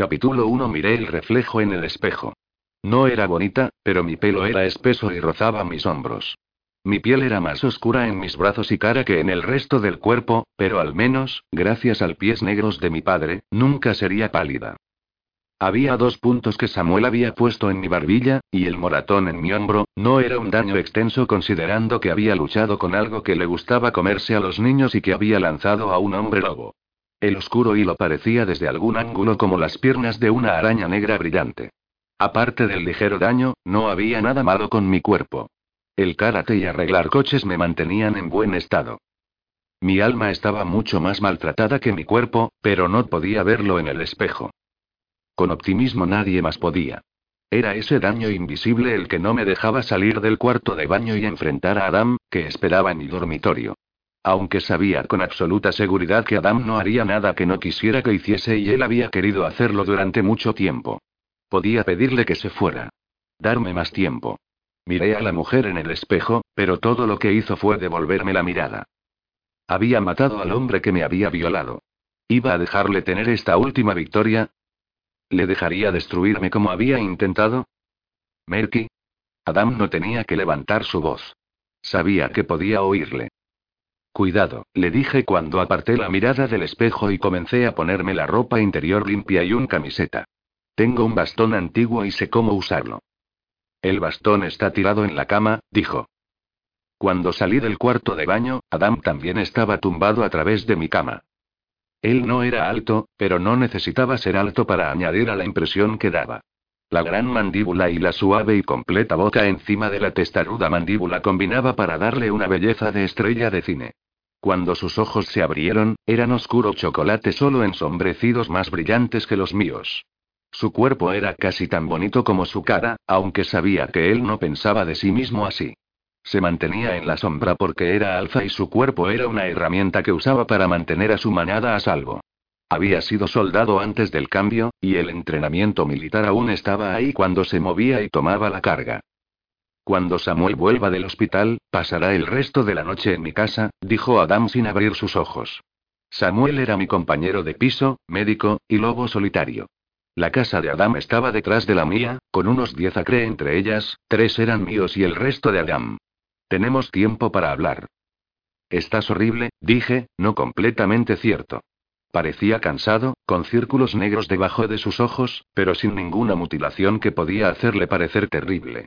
Capítulo 1 Miré el reflejo en el espejo. No era bonita, pero mi pelo era espeso y rozaba mis hombros. Mi piel era más oscura en mis brazos y cara que en el resto del cuerpo, pero al menos, gracias al pies negros de mi padre, nunca sería pálida. Había dos puntos que Samuel había puesto en mi barbilla, y el moratón en mi hombro, no era un daño extenso considerando que había luchado con algo que le gustaba comerse a los niños y que había lanzado a un hombre lobo. El oscuro hilo parecía desde algún ángulo como las piernas de una araña negra brillante. Aparte del ligero daño, no había nada malo con mi cuerpo. El karate y arreglar coches me mantenían en buen estado. Mi alma estaba mucho más maltratada que mi cuerpo, pero no podía verlo en el espejo. Con optimismo nadie más podía. Era ese daño invisible el que no me dejaba salir del cuarto de baño y enfrentar a Adam, que esperaba en mi dormitorio. Aunque sabía con absoluta seguridad que Adam no haría nada que no quisiera que hiciese y él había querido hacerlo durante mucho tiempo. Podía pedirle que se fuera. Darme más tiempo. Miré a la mujer en el espejo, pero todo lo que hizo fue devolverme la mirada. Había matado al hombre que me había violado. ¿Iba a dejarle tener esta última victoria? ¿Le dejaría destruirme como había intentado? Merky. Adam no tenía que levantar su voz. Sabía que podía oírle. Cuidado, le dije cuando aparté la mirada del espejo y comencé a ponerme la ropa interior limpia y un camiseta. Tengo un bastón antiguo y sé cómo usarlo. El bastón está tirado en la cama, dijo. Cuando salí del cuarto de baño, Adam también estaba tumbado a través de mi cama. Él no era alto, pero no necesitaba ser alto para añadir a la impresión que daba. La gran mandíbula y la suave y completa boca encima de la testaruda mandíbula combinaba para darle una belleza de estrella de cine. Cuando sus ojos se abrieron, eran oscuro chocolate solo ensombrecidos más brillantes que los míos. Su cuerpo era casi tan bonito como su cara, aunque sabía que él no pensaba de sí mismo así. Se mantenía en la sombra porque era alfa y su cuerpo era una herramienta que usaba para mantener a su manada a salvo. Había sido soldado antes del cambio, y el entrenamiento militar aún estaba ahí cuando se movía y tomaba la carga. Cuando Samuel vuelva del hospital, pasará el resto de la noche en mi casa, dijo Adam sin abrir sus ojos. Samuel era mi compañero de piso, médico, y lobo solitario. La casa de Adam estaba detrás de la mía, con unos diez acre entre ellas, tres eran míos y el resto de Adam. Tenemos tiempo para hablar. Estás horrible, dije, no completamente cierto. Parecía cansado, con círculos negros debajo de sus ojos, pero sin ninguna mutilación que podía hacerle parecer terrible.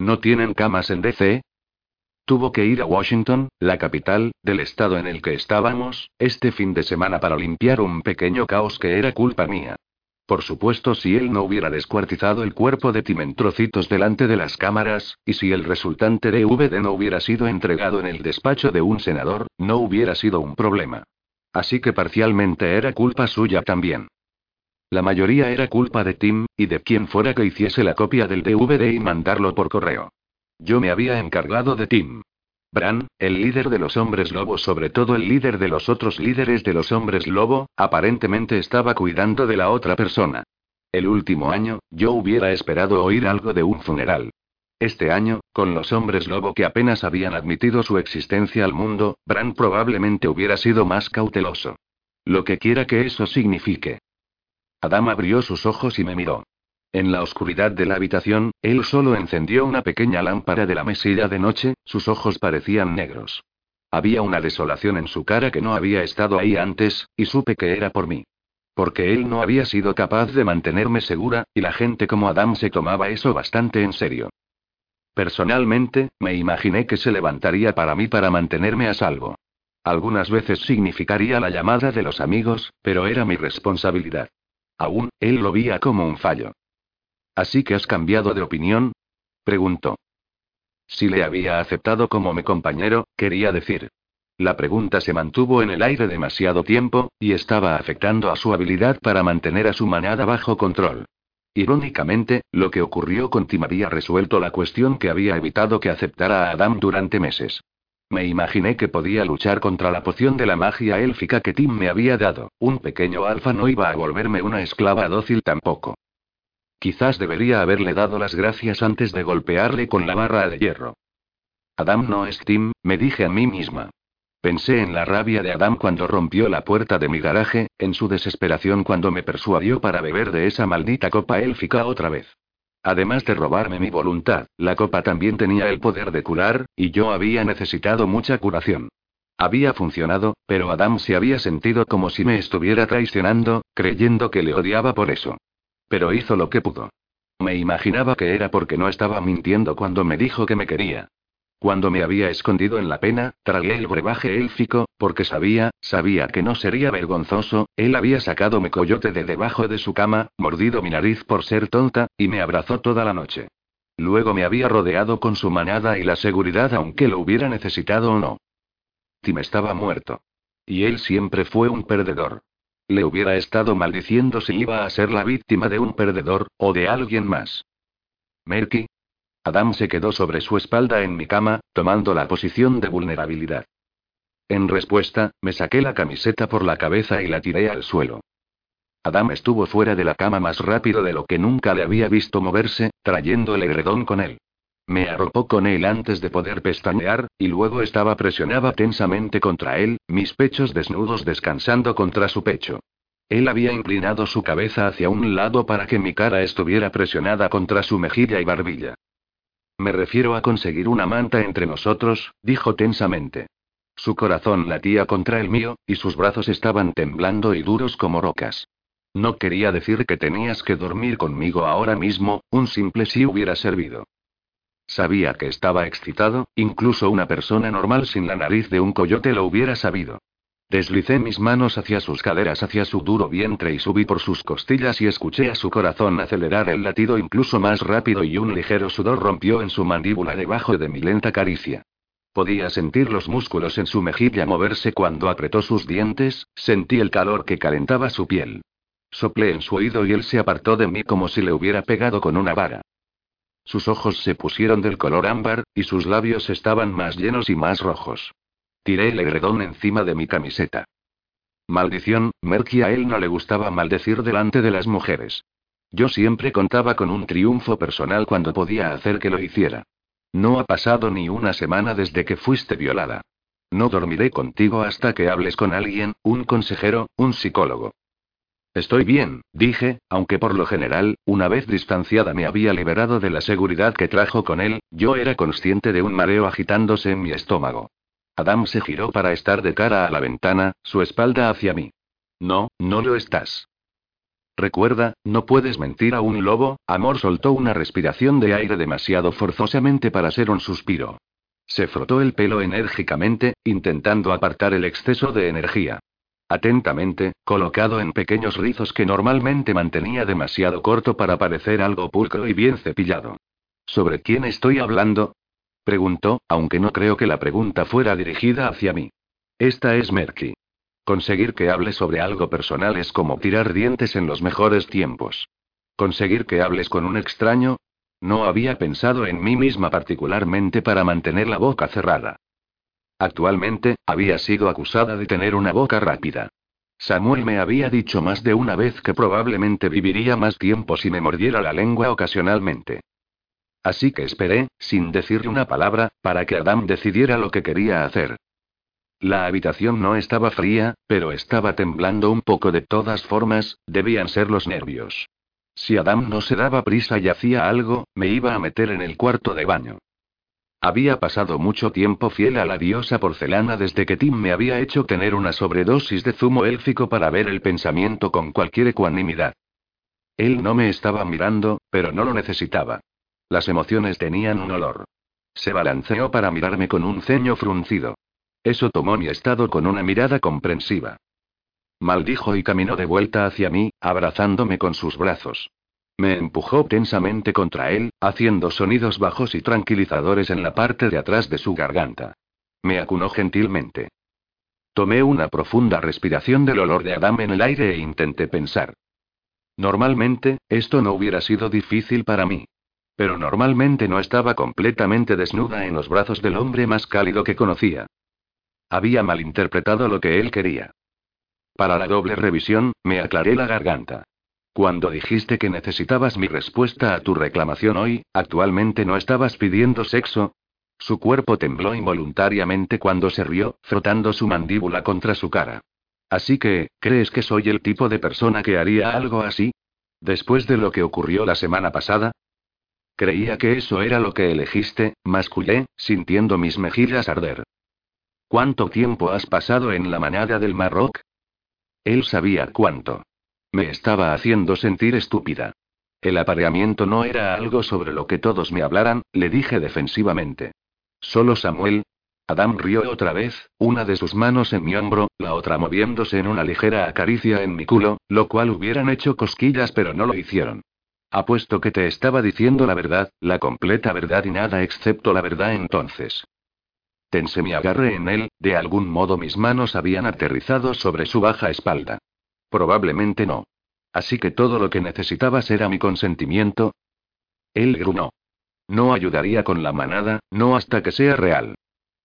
¿No tienen camas en DC? Tuvo que ir a Washington, la capital, del estado en el que estábamos, este fin de semana para limpiar un pequeño caos que era culpa mía. Por supuesto, si él no hubiera descuartizado el cuerpo de Tim en trocitos delante de las cámaras, y si el resultante DVD no hubiera sido entregado en el despacho de un senador, no hubiera sido un problema. Así que parcialmente era culpa suya también. La mayoría era culpa de Tim, y de quien fuera que hiciese la copia del DVD y mandarlo por correo. Yo me había encargado de Tim. Bran, el líder de los hombres lobo, sobre todo el líder de los otros líderes de los hombres lobo, aparentemente estaba cuidando de la otra persona. El último año, yo hubiera esperado oír algo de un funeral. Este año, con los hombres lobo que apenas habían admitido su existencia al mundo, Bran probablemente hubiera sido más cauteloso. Lo que quiera que eso signifique. Adam abrió sus ojos y me miró. En la oscuridad de la habitación, él solo encendió una pequeña lámpara de la mesilla de noche, sus ojos parecían negros. Había una desolación en su cara que no había estado ahí antes, y supe que era por mí. Porque él no había sido capaz de mantenerme segura, y la gente como Adam se tomaba eso bastante en serio. Personalmente, me imaginé que se levantaría para mí para mantenerme a salvo. Algunas veces significaría la llamada de los amigos, pero era mi responsabilidad. Aún, él lo veía como un fallo. ¿Así que has cambiado de opinión? preguntó. Si le había aceptado como mi compañero, quería decir. La pregunta se mantuvo en el aire demasiado tiempo, y estaba afectando a su habilidad para mantener a su manada bajo control. Irónicamente, lo que ocurrió con Tim había resuelto la cuestión que había evitado que aceptara a Adam durante meses. Me imaginé que podía luchar contra la poción de la magia élfica que Tim me había dado. Un pequeño alfa no iba a volverme una esclava dócil tampoco. Quizás debería haberle dado las gracias antes de golpearle con la barra de hierro. Adam no es Tim, me dije a mí misma. Pensé en la rabia de Adam cuando rompió la puerta de mi garaje, en su desesperación cuando me persuadió para beber de esa maldita copa élfica otra vez. Además de robarme mi voluntad, la copa también tenía el poder de curar, y yo había necesitado mucha curación. Había funcionado, pero Adam se había sentido como si me estuviera traicionando, creyendo que le odiaba por eso. Pero hizo lo que pudo. Me imaginaba que era porque no estaba mintiendo cuando me dijo que me quería. Cuando me había escondido en la pena, tragué el brebaje élfico, porque sabía, sabía que no sería vergonzoso, él había sacado mi coyote de debajo de su cama, mordido mi nariz por ser tonta, y me abrazó toda la noche. Luego me había rodeado con su manada y la seguridad aunque lo hubiera necesitado o no. Tim estaba muerto. Y él siempre fue un perdedor. Le hubiera estado maldiciendo si iba a ser la víctima de un perdedor, o de alguien más. Merky, Adam se quedó sobre su espalda en mi cama, tomando la posición de vulnerabilidad. En respuesta, me saqué la camiseta por la cabeza y la tiré al suelo. Adam estuvo fuera de la cama más rápido de lo que nunca le había visto moverse, trayendo el edredón con él. Me arropó con él antes de poder pestañear, y luego estaba presionada tensamente contra él, mis pechos desnudos descansando contra su pecho. Él había inclinado su cabeza hacia un lado para que mi cara estuviera presionada contra su mejilla y barbilla. Me refiero a conseguir una manta entre nosotros, dijo tensamente. Su corazón latía contra el mío, y sus brazos estaban temblando y duros como rocas. No quería decir que tenías que dormir conmigo ahora mismo, un simple sí hubiera servido. Sabía que estaba excitado, incluso una persona normal sin la nariz de un coyote lo hubiera sabido. Deslicé mis manos hacia sus caderas, hacia su duro vientre y subí por sus costillas y escuché a su corazón acelerar el latido incluso más rápido y un ligero sudor rompió en su mandíbula debajo de mi lenta caricia. Podía sentir los músculos en su mejilla moverse cuando apretó sus dientes, sentí el calor que calentaba su piel. Soplé en su oído y él se apartó de mí como si le hubiera pegado con una vara. Sus ojos se pusieron del color ámbar, y sus labios estaban más llenos y más rojos. Tiré el edredón encima de mi camiseta. Maldición, Merky a él no le gustaba maldecir delante de las mujeres. Yo siempre contaba con un triunfo personal cuando podía hacer que lo hiciera. No ha pasado ni una semana desde que fuiste violada. No dormiré contigo hasta que hables con alguien, un consejero, un psicólogo. Estoy bien, dije, aunque por lo general, una vez distanciada me había liberado de la seguridad que trajo con él, yo era consciente de un mareo agitándose en mi estómago. Adam se giró para estar de cara a la ventana, su espalda hacia mí. No, no lo estás. Recuerda, no puedes mentir a un lobo, Amor soltó una respiración de aire demasiado forzosamente para ser un suspiro. Se frotó el pelo enérgicamente, intentando apartar el exceso de energía. Atentamente, colocado en pequeños rizos que normalmente mantenía demasiado corto para parecer algo pulcro y bien cepillado. ¿Sobre quién estoy hablando? Preguntó, aunque no creo que la pregunta fuera dirigida hacia mí. Esta es Merky. Conseguir que hable sobre algo personal es como tirar dientes en los mejores tiempos. Conseguir que hables con un extraño. No había pensado en mí misma particularmente para mantener la boca cerrada. Actualmente, había sido acusada de tener una boca rápida. Samuel me había dicho más de una vez que probablemente viviría más tiempo si me mordiera la lengua ocasionalmente. Así que esperé, sin decirle una palabra, para que Adam decidiera lo que quería hacer. La habitación no estaba fría, pero estaba temblando un poco de todas formas, debían ser los nervios. Si Adam no se daba prisa y hacía algo, me iba a meter en el cuarto de baño. Había pasado mucho tiempo fiel a la diosa porcelana desde que Tim me había hecho tener una sobredosis de zumo élfico para ver el pensamiento con cualquier ecuanimidad. Él no me estaba mirando, pero no lo necesitaba. Las emociones tenían un olor. Se balanceó para mirarme con un ceño fruncido. Eso tomó mi estado con una mirada comprensiva. Maldijo y caminó de vuelta hacia mí, abrazándome con sus brazos. Me empujó tensamente contra él, haciendo sonidos bajos y tranquilizadores en la parte de atrás de su garganta. Me acunó gentilmente. Tomé una profunda respiración del olor de Adam en el aire e intenté pensar. Normalmente, esto no hubiera sido difícil para mí. Pero normalmente no estaba completamente desnuda en los brazos del hombre más cálido que conocía. Había malinterpretado lo que él quería. Para la doble revisión, me aclaré la garganta. Cuando dijiste que necesitabas mi respuesta a tu reclamación hoy, ¿actualmente no estabas pidiendo sexo? Su cuerpo tembló involuntariamente cuando se rió, frotando su mandíbula contra su cara. Así que, ¿crees que soy el tipo de persona que haría algo así? Después de lo que ocurrió la semana pasada. Creía que eso era lo que elegiste, mascullé, sintiendo mis mejillas arder. ¿Cuánto tiempo has pasado en la manada del Marroc? Él sabía cuánto. Me estaba haciendo sentir estúpida. El apareamiento no era algo sobre lo que todos me hablaran, le dije defensivamente. Solo Samuel. Adam rió otra vez, una de sus manos en mi hombro, la otra moviéndose en una ligera acaricia en mi culo, lo cual hubieran hecho cosquillas pero no lo hicieron. Apuesto que te estaba diciendo la verdad, la completa verdad y nada excepto la verdad entonces. Tensé mi agarre en él, de algún modo mis manos habían aterrizado sobre su baja espalda. Probablemente no. Así que todo lo que necesitabas era mi consentimiento. Él grunó. No ayudaría con la manada, no hasta que sea real.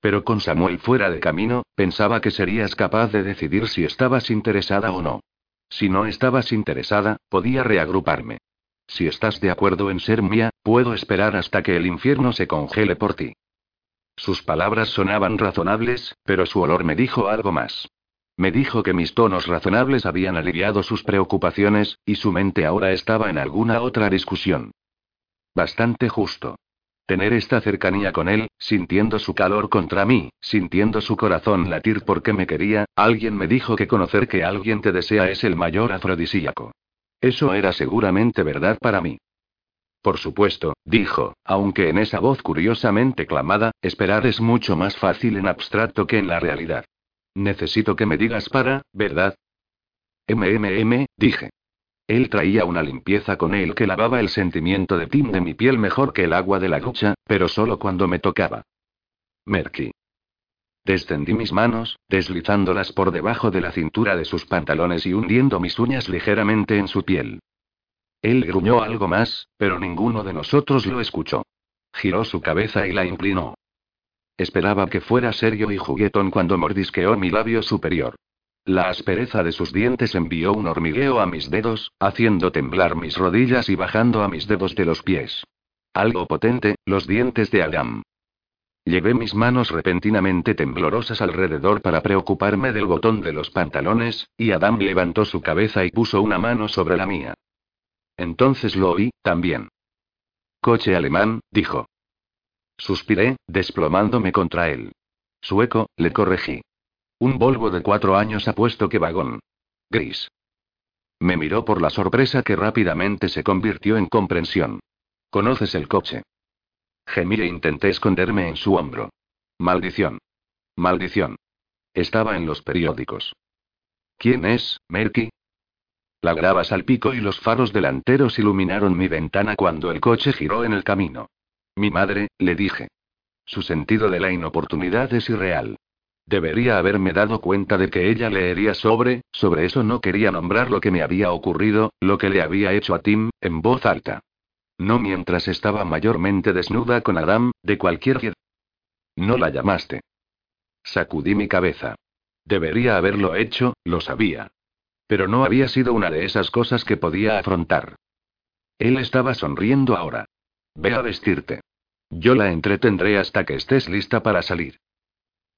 Pero con Samuel fuera de camino, pensaba que serías capaz de decidir si estabas interesada o no. Si no estabas interesada, podía reagruparme. Si estás de acuerdo en ser mía, puedo esperar hasta que el infierno se congele por ti. Sus palabras sonaban razonables, pero su olor me dijo algo más. Me dijo que mis tonos razonables habían aliviado sus preocupaciones, y su mente ahora estaba en alguna otra discusión. Bastante justo. Tener esta cercanía con él, sintiendo su calor contra mí, sintiendo su corazón latir porque me quería, alguien me dijo que conocer que alguien te desea es el mayor afrodisíaco. Eso era seguramente verdad para mí. Por supuesto, dijo, aunque en esa voz curiosamente clamada, esperar es mucho más fácil en abstracto que en la realidad. Necesito que me digas para, ¿verdad? MMM, dije. Él traía una limpieza con él que lavaba el sentimiento de Tim de mi piel mejor que el agua de la ducha, pero solo cuando me tocaba. Merky. Descendí mis manos, deslizándolas por debajo de la cintura de sus pantalones y hundiendo mis uñas ligeramente en su piel. Él gruñó algo más, pero ninguno de nosotros lo escuchó. Giró su cabeza y la inclinó. Esperaba que fuera serio y juguetón cuando mordisqueó mi labio superior. La aspereza de sus dientes envió un hormigueo a mis dedos, haciendo temblar mis rodillas y bajando a mis dedos de los pies. Algo potente, los dientes de Adam. Llevé mis manos repentinamente temblorosas alrededor para preocuparme del botón de los pantalones, y Adam levantó su cabeza y puso una mano sobre la mía. Entonces lo oí, también. Coche alemán, dijo. Suspiré, desplomándome contra él. Sueco, le corregí. Un Volvo de cuatro años apuesto que vagón. Gris. Me miró por la sorpresa que rápidamente se convirtió en comprensión. ¿Conoces el coche? Gemí e intenté esconderme en su hombro. Maldición. Maldición. Estaba en los periódicos. ¿Quién es, Merky? La grava salpicó y los faros delanteros iluminaron mi ventana cuando el coche giró en el camino. Mi madre, le dije. Su sentido de la inoportunidad es irreal. Debería haberme dado cuenta de que ella leería sobre, sobre eso no quería nombrar lo que me había ocurrido, lo que le había hecho a Tim, en voz alta. No mientras estaba mayormente desnuda con Adam, de cualquier... No la llamaste. Sacudí mi cabeza. Debería haberlo hecho, lo sabía. Pero no había sido una de esas cosas que podía afrontar. Él estaba sonriendo ahora. Ve a vestirte. Yo la entretendré hasta que estés lista para salir.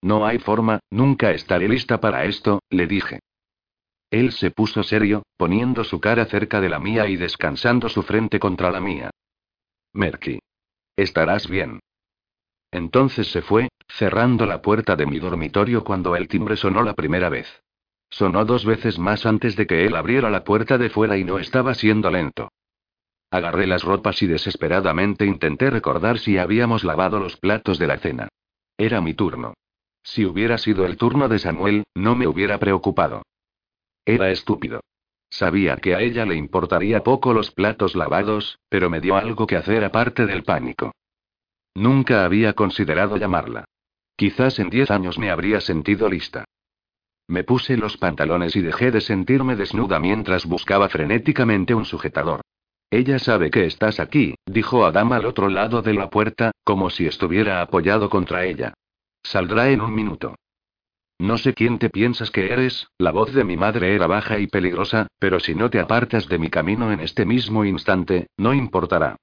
No hay forma, nunca estaré lista para esto, le dije. Él se puso serio, poniendo su cara cerca de la mía y descansando su frente contra la mía. Merky. Estarás bien. Entonces se fue, cerrando la puerta de mi dormitorio cuando el timbre sonó la primera vez. Sonó dos veces más antes de que él abriera la puerta de fuera y no estaba siendo lento. Agarré las ropas y desesperadamente intenté recordar si habíamos lavado los platos de la cena. Era mi turno. Si hubiera sido el turno de Samuel, no me hubiera preocupado. Era estúpido. Sabía que a ella le importaría poco los platos lavados, pero me dio algo que hacer aparte del pánico. Nunca había considerado llamarla. Quizás en diez años me habría sentido lista. Me puse los pantalones y dejé de sentirme desnuda mientras buscaba frenéticamente un sujetador. Ella sabe que estás aquí, dijo Adam al otro lado de la puerta, como si estuviera apoyado contra ella. Saldrá en un minuto. No sé quién te piensas que eres, la voz de mi madre era baja y peligrosa, pero si no te apartas de mi camino en este mismo instante, no importará.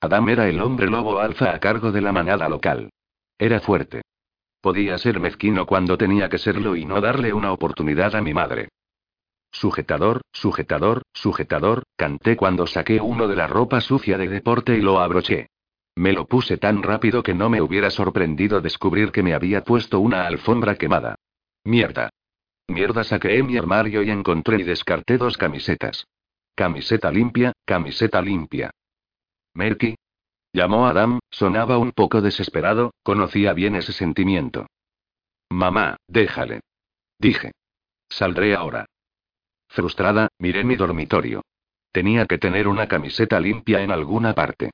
Adam era el hombre lobo alfa a cargo de la manada local. Era fuerte. Podía ser mezquino cuando tenía que serlo y no darle una oportunidad a mi madre. Sujetador, sujetador, sujetador, canté cuando saqué uno de la ropa sucia de deporte y lo abroché. Me lo puse tan rápido que no me hubiera sorprendido descubrir que me había puesto una alfombra quemada. Mierda. Mierda saqué mi armario y encontré y descarté dos camisetas. Camiseta limpia, camiseta limpia. Merky. Llamó Adam, sonaba un poco desesperado, conocía bien ese sentimiento. Mamá, déjale. Dije. Saldré ahora. Frustrada, miré mi dormitorio. Tenía que tener una camiseta limpia en alguna parte.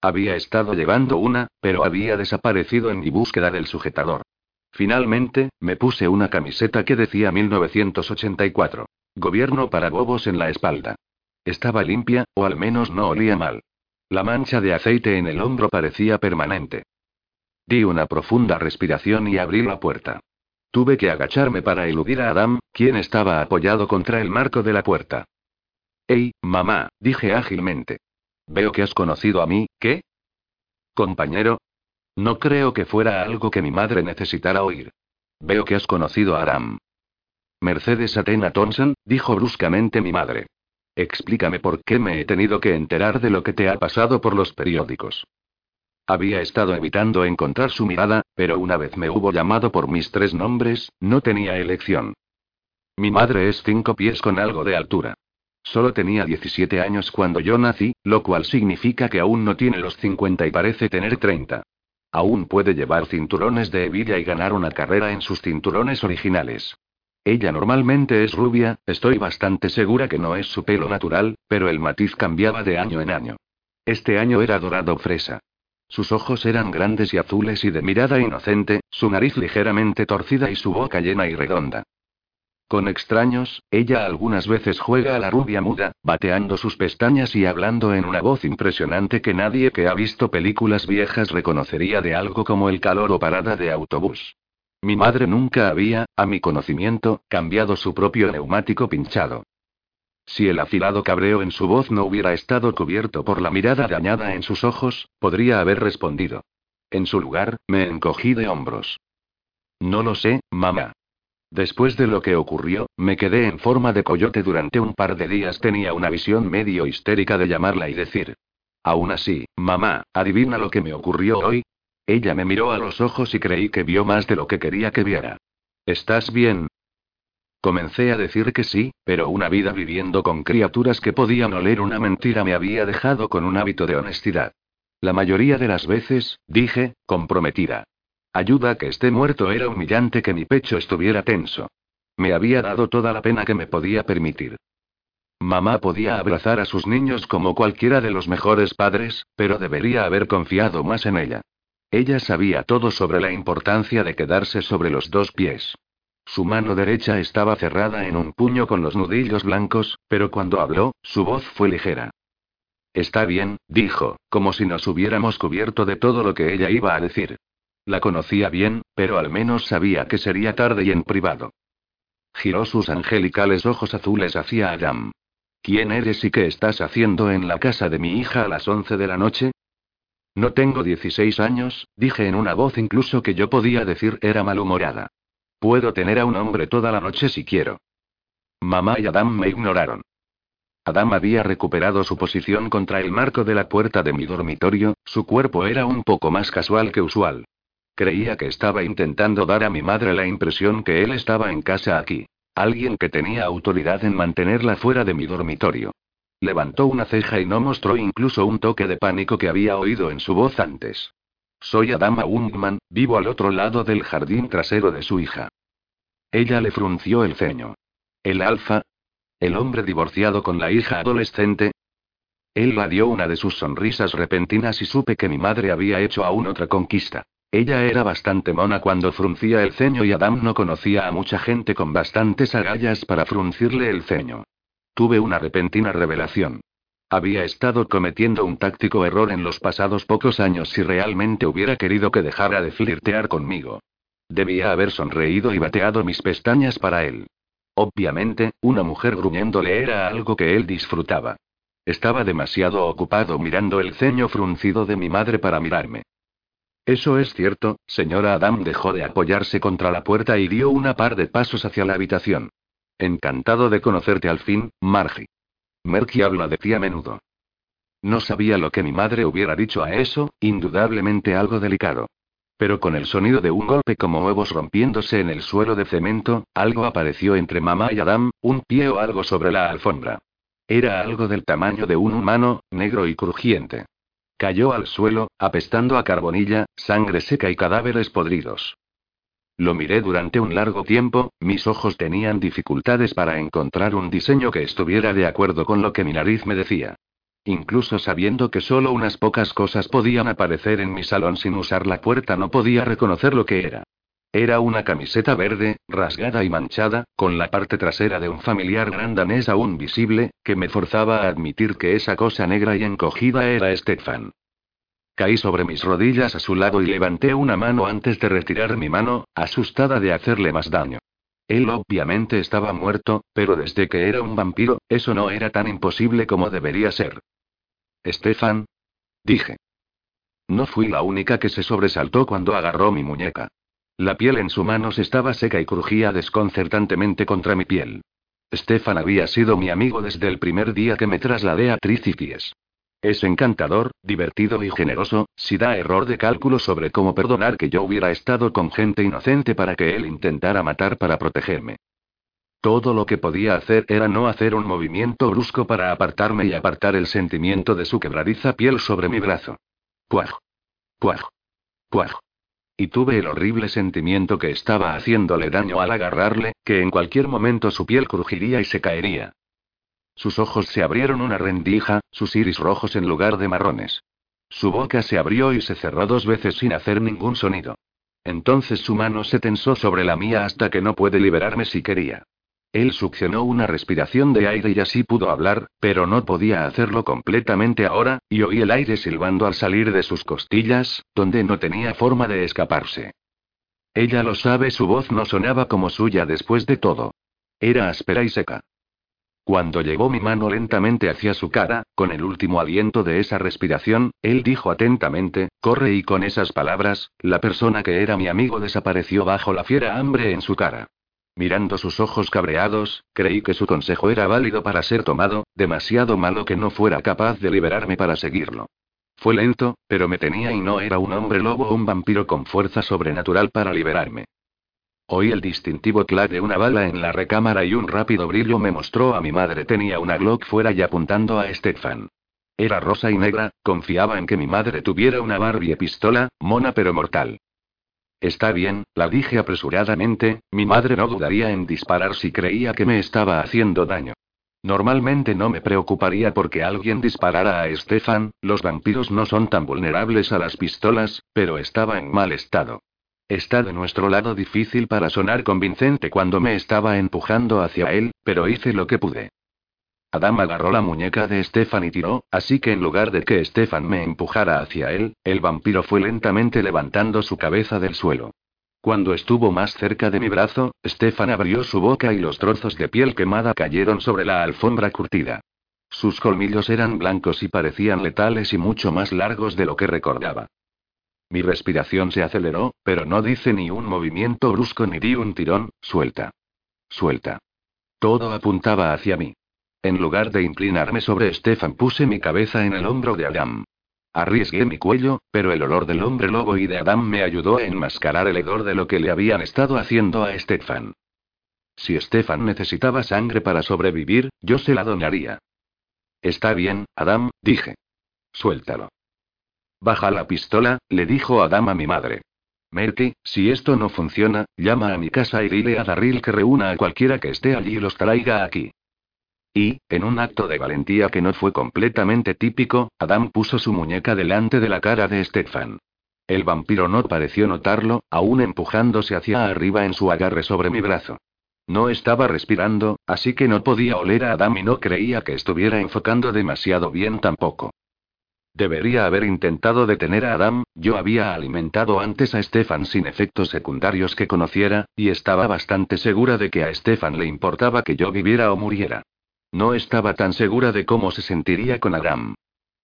Había estado llevando una, pero había desaparecido en mi búsqueda del sujetador. Finalmente, me puse una camiseta que decía 1984. Gobierno para bobos en la espalda. Estaba limpia, o al menos no olía mal. La mancha de aceite en el hombro parecía permanente. Di una profunda respiración y abrí la puerta. Tuve que agacharme para eludir a Adam, quien estaba apoyado contra el marco de la puerta. Hey, mamá, dije ágilmente. Veo que has conocido a mí, ¿qué? Compañero. No creo que fuera algo que mi madre necesitara oír. Veo que has conocido a Adam. Mercedes Atena Thompson, dijo bruscamente mi madre. Explícame por qué me he tenido que enterar de lo que te ha pasado por los periódicos. Había estado evitando encontrar su mirada, pero una vez me hubo llamado por mis tres nombres, no tenía elección. Mi madre es cinco pies con algo de altura. Solo tenía 17 años cuando yo nací, lo cual significa que aún no tiene los 50 y parece tener 30. Aún puede llevar cinturones de hebilla y ganar una carrera en sus cinturones originales. Ella normalmente es rubia, estoy bastante segura que no es su pelo natural, pero el matiz cambiaba de año en año. Este año era dorado fresa. Sus ojos eran grandes y azules y de mirada inocente, su nariz ligeramente torcida y su boca llena y redonda. Con extraños, ella algunas veces juega a la rubia muda, bateando sus pestañas y hablando en una voz impresionante que nadie que ha visto películas viejas reconocería de algo como el calor o parada de autobús. Mi madre nunca había, a mi conocimiento, cambiado su propio neumático pinchado. Si el afilado cabreo en su voz no hubiera estado cubierto por la mirada dañada en sus ojos, podría haber respondido. En su lugar, me encogí de hombros. No lo sé, mamá. Después de lo que ocurrió, me quedé en forma de coyote durante un par de días. Tenía una visión medio histérica de llamarla y decir. Aún así, mamá, adivina lo que me ocurrió hoy. Ella me miró a los ojos y creí que vio más de lo que quería que viera. ¿Estás bien? Comencé a decir que sí, pero una vida viviendo con criaturas que podían oler una mentira me había dejado con un hábito de honestidad. La mayoría de las veces, dije, comprometida. Ayuda que esté muerto era humillante que mi pecho estuviera tenso. Me había dado toda la pena que me podía permitir. Mamá podía abrazar a sus niños como cualquiera de los mejores padres, pero debería haber confiado más en ella. Ella sabía todo sobre la importancia de quedarse sobre los dos pies. Su mano derecha estaba cerrada en un puño con los nudillos blancos, pero cuando habló, su voz fue ligera. Está bien, dijo, como si nos hubiéramos cubierto de todo lo que ella iba a decir. La conocía bien, pero al menos sabía que sería tarde y en privado. Giró sus angelicales ojos azules hacia Adam. ¿Quién eres y qué estás haciendo en la casa de mi hija a las once de la noche? No tengo 16 años, dije en una voz incluso que yo podía decir era malhumorada. Puedo tener a un hombre toda la noche si quiero. Mamá y Adam me ignoraron. Adam había recuperado su posición contra el marco de la puerta de mi dormitorio, su cuerpo era un poco más casual que usual. Creía que estaba intentando dar a mi madre la impresión que él estaba en casa aquí. Alguien que tenía autoridad en mantenerla fuera de mi dormitorio. Levantó una ceja y no mostró incluso un toque de pánico que había oído en su voz antes. Soy Adama Ungman, vivo al otro lado del jardín trasero de su hija. Ella le frunció el ceño. ¿El alfa? ¿El hombre divorciado con la hija adolescente? Él la dio una de sus sonrisas repentinas y supe que mi madre había hecho aún otra conquista. Ella era bastante mona cuando fruncía el ceño y Adam no conocía a mucha gente con bastantes agallas para fruncirle el ceño. Tuve una repentina revelación. Había estado cometiendo un táctico error en los pasados pocos años si realmente hubiera querido que dejara de flirtear conmigo. Debía haber sonreído y bateado mis pestañas para él. Obviamente, una mujer gruñéndole era algo que él disfrutaba. Estaba demasiado ocupado mirando el ceño fruncido de mi madre para mirarme. Eso es cierto, señora Adam dejó de apoyarse contra la puerta y dio una par de pasos hacia la habitación. Encantado de conocerte al fin, Margie. Merky habla de ti a menudo. No sabía lo que mi madre hubiera dicho a eso, indudablemente algo delicado. Pero con el sonido de un golpe como huevos rompiéndose en el suelo de cemento, algo apareció entre mamá y Adam, un pie o algo sobre la alfombra. Era algo del tamaño de un humano, negro y crujiente. Cayó al suelo, apestando a carbonilla, sangre seca y cadáveres podridos. Lo miré durante un largo tiempo, mis ojos tenían dificultades para encontrar un diseño que estuviera de acuerdo con lo que mi nariz me decía. Incluso sabiendo que solo unas pocas cosas podían aparecer en mi salón sin usar la puerta, no podía reconocer lo que era. Era una camiseta verde, rasgada y manchada, con la parte trasera de un familiar gran danés aún visible, que me forzaba a admitir que esa cosa negra y encogida era Stefan. Caí sobre mis rodillas a su lado y levanté una mano antes de retirar mi mano, asustada de hacerle más daño. Él obviamente estaba muerto, pero desde que era un vampiro, eso no era tan imposible como debería ser. Stefan. Dije. No fui la única que se sobresaltó cuando agarró mi muñeca. La piel en su manos estaba seca y crujía desconcertantemente contra mi piel. Stefan había sido mi amigo desde el primer día que me trasladé a Tricipies. Es encantador, divertido y generoso, si da error de cálculo sobre cómo perdonar que yo hubiera estado con gente inocente para que él intentara matar para protegerme. Todo lo que podía hacer era no hacer un movimiento brusco para apartarme y apartar el sentimiento de su quebradiza piel sobre mi brazo. Puaj. Puaj. Puaj. Y tuve el horrible sentimiento que estaba haciéndole daño al agarrarle, que en cualquier momento su piel crujiría y se caería. Sus ojos se abrieron una rendija, sus iris rojos en lugar de marrones. Su boca se abrió y se cerró dos veces sin hacer ningún sonido. Entonces su mano se tensó sobre la mía hasta que no puede liberarme si quería. Él succionó una respiración de aire y así pudo hablar, pero no podía hacerlo completamente ahora, y oí el aire silbando al salir de sus costillas, donde no tenía forma de escaparse. Ella lo sabe, su voz no sonaba como suya después de todo. Era áspera y seca. Cuando llegó mi mano lentamente hacia su cara, con el último aliento de esa respiración, él dijo atentamente, corre y con esas palabras, la persona que era mi amigo desapareció bajo la fiera hambre en su cara. Mirando sus ojos cabreados, creí que su consejo era válido para ser tomado, demasiado malo que no fuera capaz de liberarme para seguirlo. Fue lento, pero me tenía y no era un hombre lobo o un vampiro con fuerza sobrenatural para liberarme. Oí el distintivo clac de una bala en la recámara y un rápido brillo me mostró a mi madre tenía una Glock fuera y apuntando a Stefan. Era rosa y negra, confiaba en que mi madre tuviera una Barbie pistola, mona pero mortal. Está bien, la dije apresuradamente, mi madre no dudaría en disparar si creía que me estaba haciendo daño. Normalmente no me preocuparía porque alguien disparara a Stefan, los vampiros no son tan vulnerables a las pistolas, pero estaba en mal estado. Está de nuestro lado difícil para sonar convincente cuando me estaba empujando hacia él, pero hice lo que pude. Adam agarró la muñeca de Stefan y tiró, así que en lugar de que Stefan me empujara hacia él, el vampiro fue lentamente levantando su cabeza del suelo. Cuando estuvo más cerca de mi brazo, Stefan abrió su boca y los trozos de piel quemada cayeron sobre la alfombra curtida. Sus colmillos eran blancos y parecían letales y mucho más largos de lo que recordaba. Mi respiración se aceleró, pero no dice ni un movimiento brusco ni di un tirón, suelta. Suelta. Todo apuntaba hacia mí. En lugar de inclinarme sobre Stefan, puse mi cabeza en el hombro de Adam. Arriesgué mi cuello, pero el olor del hombre lobo y de Adam me ayudó a enmascarar el hedor de lo que le habían estado haciendo a Stefan. Si Stefan necesitaba sangre para sobrevivir, yo se la donaría. Está bien, Adam, dije. Suéltalo. Baja la pistola, le dijo Adam a mi madre. Merky, si esto no funciona, llama a mi casa y dile a Darryl que reúna a cualquiera que esté allí y los traiga aquí. Y, en un acto de valentía que no fue completamente típico, Adam puso su muñeca delante de la cara de Stefan. El vampiro no pareció notarlo, aún empujándose hacia arriba en su agarre sobre mi brazo. No estaba respirando, así que no podía oler a Adam y no creía que estuviera enfocando demasiado bien tampoco. Debería haber intentado detener a Adam, yo había alimentado antes a Stefan sin efectos secundarios que conociera, y estaba bastante segura de que a Stefan le importaba que yo viviera o muriera. No estaba tan segura de cómo se sentiría con Adam.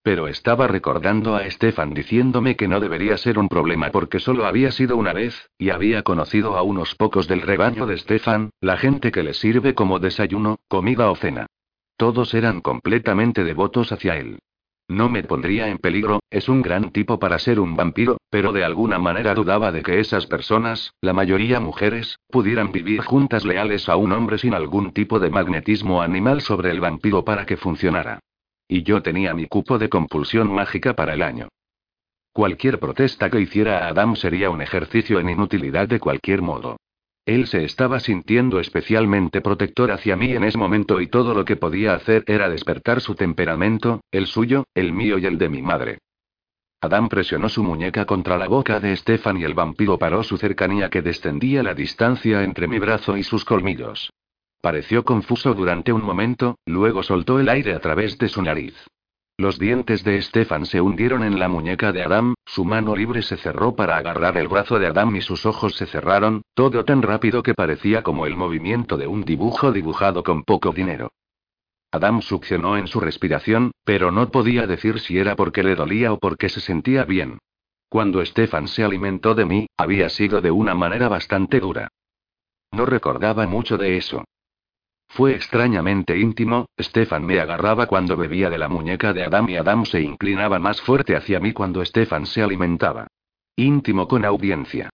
Pero estaba recordando a Stefan diciéndome que no debería ser un problema porque solo había sido una vez, y había conocido a unos pocos del rebaño de Stefan, la gente que le sirve como desayuno, comida o cena. Todos eran completamente devotos hacia él. No me pondría en peligro, es un gran tipo para ser un vampiro, pero de alguna manera dudaba de que esas personas, la mayoría mujeres, pudieran vivir juntas leales a un hombre sin algún tipo de magnetismo animal sobre el vampiro para que funcionara. Y yo tenía mi cupo de compulsión mágica para el año. Cualquier protesta que hiciera a Adam sería un ejercicio en inutilidad de cualquier modo. Él se estaba sintiendo especialmente protector hacia mí en ese momento y todo lo que podía hacer era despertar su temperamento, el suyo, el mío y el de mi madre. Adam presionó su muñeca contra la boca de Stefan y el vampiro paró su cercanía que descendía la distancia entre mi brazo y sus colmillos. Pareció confuso durante un momento, luego soltó el aire a través de su nariz. Los dientes de Stefan se hundieron en la muñeca de Adam, su mano libre se cerró para agarrar el brazo de Adam y sus ojos se cerraron, todo tan rápido que parecía como el movimiento de un dibujo dibujado con poco dinero. Adam succionó en su respiración, pero no podía decir si era porque le dolía o porque se sentía bien. Cuando Stefan se alimentó de mí, había sido de una manera bastante dura. No recordaba mucho de eso. Fue extrañamente íntimo, Stefan me agarraba cuando bebía de la muñeca de Adam y Adam se inclinaba más fuerte hacia mí cuando Stefan se alimentaba. Íntimo con audiencia.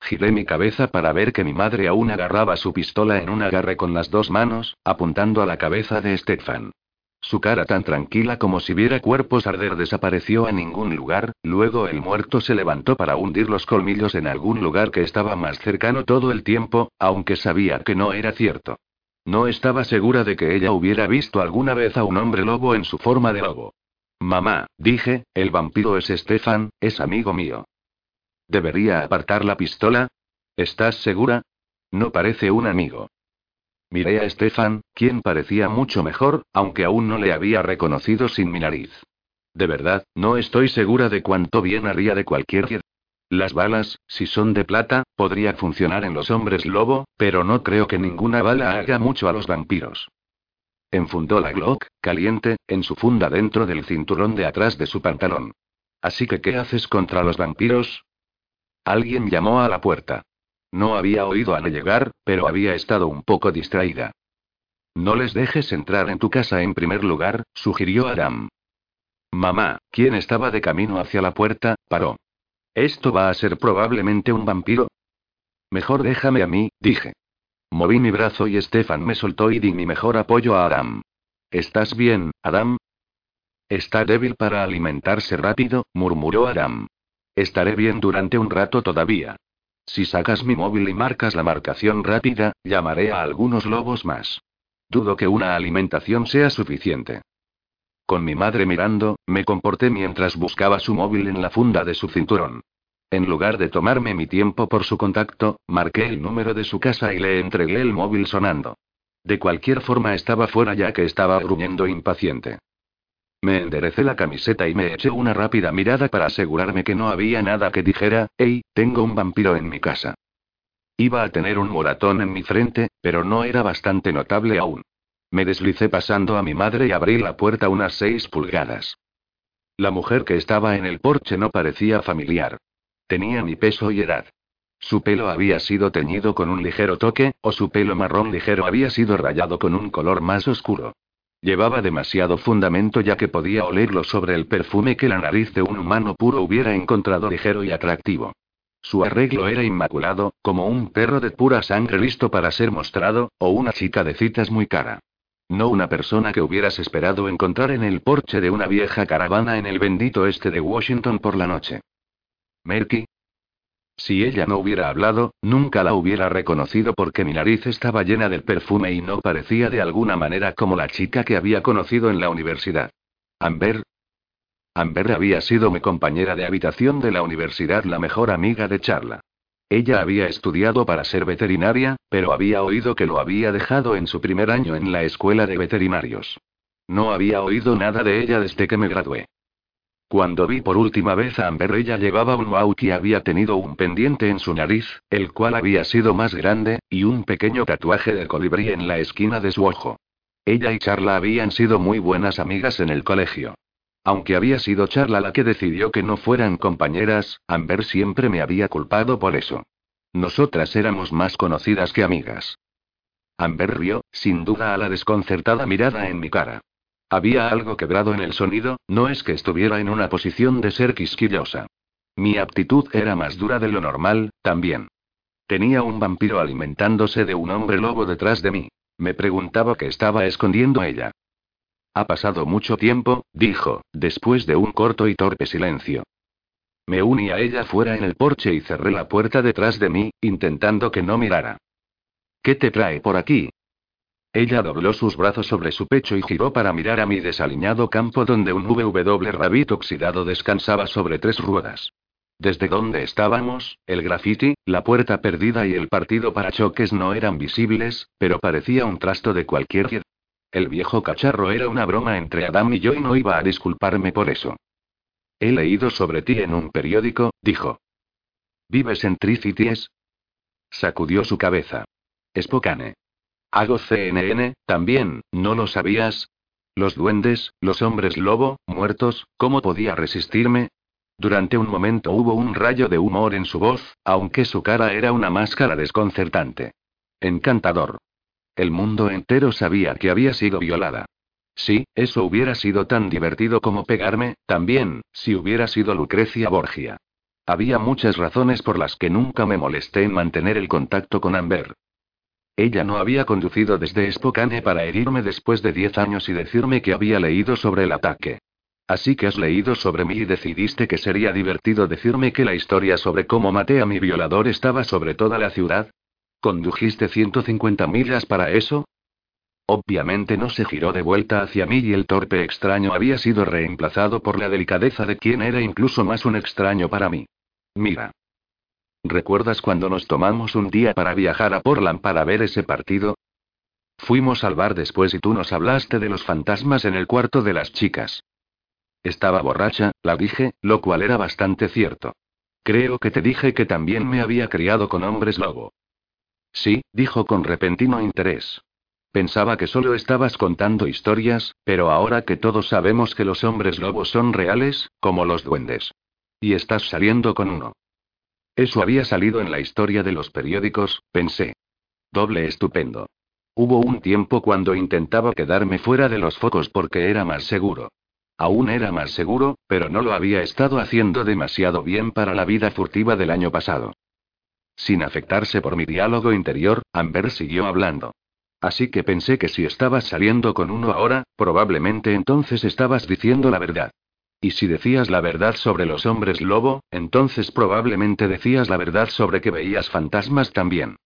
Giré mi cabeza para ver que mi madre aún agarraba su pistola en un agarre con las dos manos, apuntando a la cabeza de Stefan. Su cara tan tranquila como si viera cuerpos arder desapareció a ningún lugar, luego el muerto se levantó para hundir los colmillos en algún lugar que estaba más cercano todo el tiempo, aunque sabía que no era cierto. No estaba segura de que ella hubiera visto alguna vez a un hombre lobo en su forma de lobo. Mamá, dije, el vampiro es Stefan, es amigo mío. ¿Debería apartar la pistola? ¿Estás segura? No parece un amigo. Miré a Stefan, quien parecía mucho mejor, aunque aún no le había reconocido sin mi nariz. De verdad, no estoy segura de cuánto bien haría de cualquier las balas, si son de plata, podría funcionar en los hombres lobo, pero no creo que ninguna bala haga mucho a los vampiros. Enfundó la Glock, caliente, en su funda dentro del cinturón de atrás de su pantalón. Así que, ¿qué haces contra los vampiros? Alguien llamó a la puerta. No había oído a llegar, pero había estado un poco distraída. No les dejes entrar en tu casa en primer lugar, sugirió Adam. Mamá, quien estaba de camino hacia la puerta, paró. Esto va a ser probablemente un vampiro. Mejor déjame a mí, dije. Moví mi brazo y Stefan me soltó y di mi mejor apoyo a Adam. ¿Estás bien, Adam? Está débil para alimentarse rápido, murmuró Adam. Estaré bien durante un rato todavía. Si sacas mi móvil y marcas la marcación rápida, llamaré a algunos lobos más. Dudo que una alimentación sea suficiente. Con mi madre mirando, me comporté mientras buscaba su móvil en la funda de su cinturón. En lugar de tomarme mi tiempo por su contacto, marqué el número de su casa y le entregué el móvil sonando. De cualquier forma estaba fuera ya que estaba gruñendo impaciente. Me enderecé la camiseta y me eché una rápida mirada para asegurarme que no había nada que dijera, hey, tengo un vampiro en mi casa. Iba a tener un moratón en mi frente, pero no era bastante notable aún. Me deslicé pasando a mi madre y abrí la puerta unas seis pulgadas. La mujer que estaba en el porche no parecía familiar. Tenía mi peso y edad. Su pelo había sido teñido con un ligero toque, o su pelo marrón ligero había sido rayado con un color más oscuro. Llevaba demasiado fundamento ya que podía olerlo sobre el perfume que la nariz de un humano puro hubiera encontrado ligero y atractivo. Su arreglo era inmaculado, como un perro de pura sangre listo para ser mostrado, o una chica de citas muy cara. No una persona que hubieras esperado encontrar en el porche de una vieja caravana en el bendito este de Washington por la noche. Merky. Si ella no hubiera hablado, nunca la hubiera reconocido porque mi nariz estaba llena del perfume y no parecía de alguna manera como la chica que había conocido en la universidad. Amber. Amber había sido mi compañera de habitación de la universidad, la mejor amiga de Charla. Ella había estudiado para ser veterinaria, pero había oído que lo había dejado en su primer año en la escuela de veterinarios. No había oído nada de ella desde que me gradué. Cuando vi por última vez a Amber, ella llevaba un wow y había tenido un pendiente en su nariz, el cual había sido más grande, y un pequeño tatuaje de colibrí en la esquina de su ojo. Ella y Charla habían sido muy buenas amigas en el colegio. Aunque había sido Charla la que decidió que no fueran compañeras, Amber siempre me había culpado por eso. Nosotras éramos más conocidas que amigas. Amber rió, sin duda a la desconcertada mirada en mi cara. Había algo quebrado en el sonido, no es que estuviera en una posición de ser quisquillosa. Mi actitud era más dura de lo normal, también. Tenía un vampiro alimentándose de un hombre lobo detrás de mí. Me preguntaba qué estaba escondiendo ella. Ha pasado mucho tiempo, dijo, después de un corto y torpe silencio. Me uní a ella fuera en el porche y cerré la puerta detrás de mí, intentando que no mirara. ¿Qué te trae por aquí? Ella dobló sus brazos sobre su pecho y giró para mirar a mi desaliñado campo donde un VW Rabbit oxidado descansaba sobre tres ruedas. Desde donde estábamos, el graffiti, la puerta perdida y el partido para choques no eran visibles, pero parecía un trasto de cualquier el viejo cacharro era una broma entre Adam y yo y no iba a disculparme por eso. He leído sobre ti en un periódico, dijo. ¿Vives en Tricities? Sacudió su cabeza. Spokane. Hago CNN, también, ¿no lo sabías? Los duendes, los hombres lobo, muertos, ¿cómo podía resistirme? Durante un momento hubo un rayo de humor en su voz, aunque su cara era una máscara desconcertante. Encantador. El mundo entero sabía que había sido violada. Sí, eso hubiera sido tan divertido como pegarme, también, si hubiera sido Lucrecia Borgia. Había muchas razones por las que nunca me molesté en mantener el contacto con Amber. Ella no había conducido desde Spokane para herirme después de diez años y decirme que había leído sobre el ataque. Así que has leído sobre mí y decidiste que sería divertido decirme que la historia sobre cómo maté a mi violador estaba sobre toda la ciudad. ¿Condujiste 150 millas para eso? Obviamente no se giró de vuelta hacia mí y el torpe extraño había sido reemplazado por la delicadeza de quien era incluso más un extraño para mí. Mira. ¿Recuerdas cuando nos tomamos un día para viajar a Portland para ver ese partido? Fuimos al bar después y tú nos hablaste de los fantasmas en el cuarto de las chicas. Estaba borracha, la dije, lo cual era bastante cierto. Creo que te dije que también me había criado con hombres lobo. Sí, dijo con repentino interés. Pensaba que solo estabas contando historias, pero ahora que todos sabemos que los hombres lobos son reales, como los duendes. Y estás saliendo con uno. Eso había salido en la historia de los periódicos, pensé. Doble estupendo. Hubo un tiempo cuando intentaba quedarme fuera de los focos porque era más seguro. Aún era más seguro, pero no lo había estado haciendo demasiado bien para la vida furtiva del año pasado. Sin afectarse por mi diálogo interior, Amber siguió hablando. Así que pensé que si estabas saliendo con uno ahora, probablemente entonces estabas diciendo la verdad. Y si decías la verdad sobre los hombres lobo, entonces probablemente decías la verdad sobre que veías fantasmas también.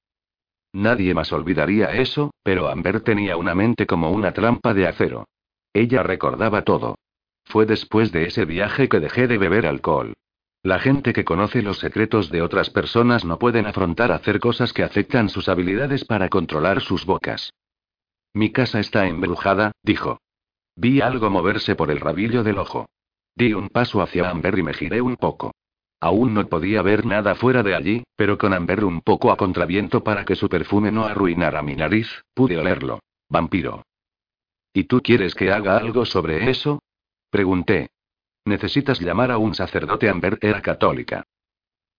Nadie más olvidaría eso, pero Amber tenía una mente como una trampa de acero. Ella recordaba todo. Fue después de ese viaje que dejé de beber alcohol. La gente que conoce los secretos de otras personas no pueden afrontar hacer cosas que afectan sus habilidades para controlar sus bocas. Mi casa está embrujada, dijo. Vi algo moverse por el rabillo del ojo. Di un paso hacia Amber y me giré un poco. Aún no podía ver nada fuera de allí, pero con Amber un poco a contraviento para que su perfume no arruinara mi nariz, pude olerlo. Vampiro. ¿Y tú quieres que haga algo sobre eso? Pregunté. Necesitas llamar a un sacerdote. Amber era católica.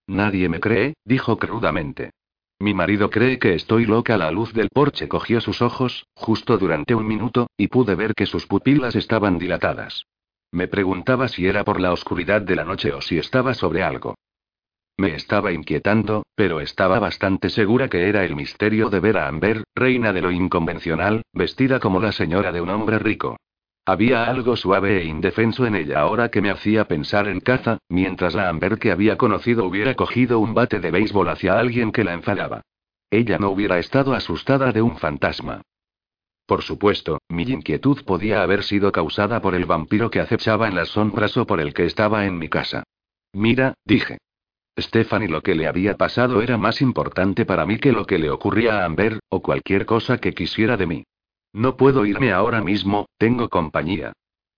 Nadie me cree, dijo crudamente. Mi marido cree que estoy loca. La luz del porche cogió sus ojos, justo durante un minuto, y pude ver que sus pupilas estaban dilatadas. Me preguntaba si era por la oscuridad de la noche o si estaba sobre algo. Me estaba inquietando, pero estaba bastante segura que era el misterio de ver a Amber, reina de lo inconvencional, vestida como la señora de un hombre rico. Había algo suave e indefenso en ella ahora que me hacía pensar en caza, mientras la Amber que había conocido hubiera cogido un bate de béisbol hacia alguien que la enfadaba. Ella no hubiera estado asustada de un fantasma. Por supuesto, mi inquietud podía haber sido causada por el vampiro que acechaba en las sombras o por el que estaba en mi casa. Mira, dije. Stephanie lo que le había pasado era más importante para mí que lo que le ocurría a Amber, o cualquier cosa que quisiera de mí. No puedo irme ahora mismo, tengo compañía.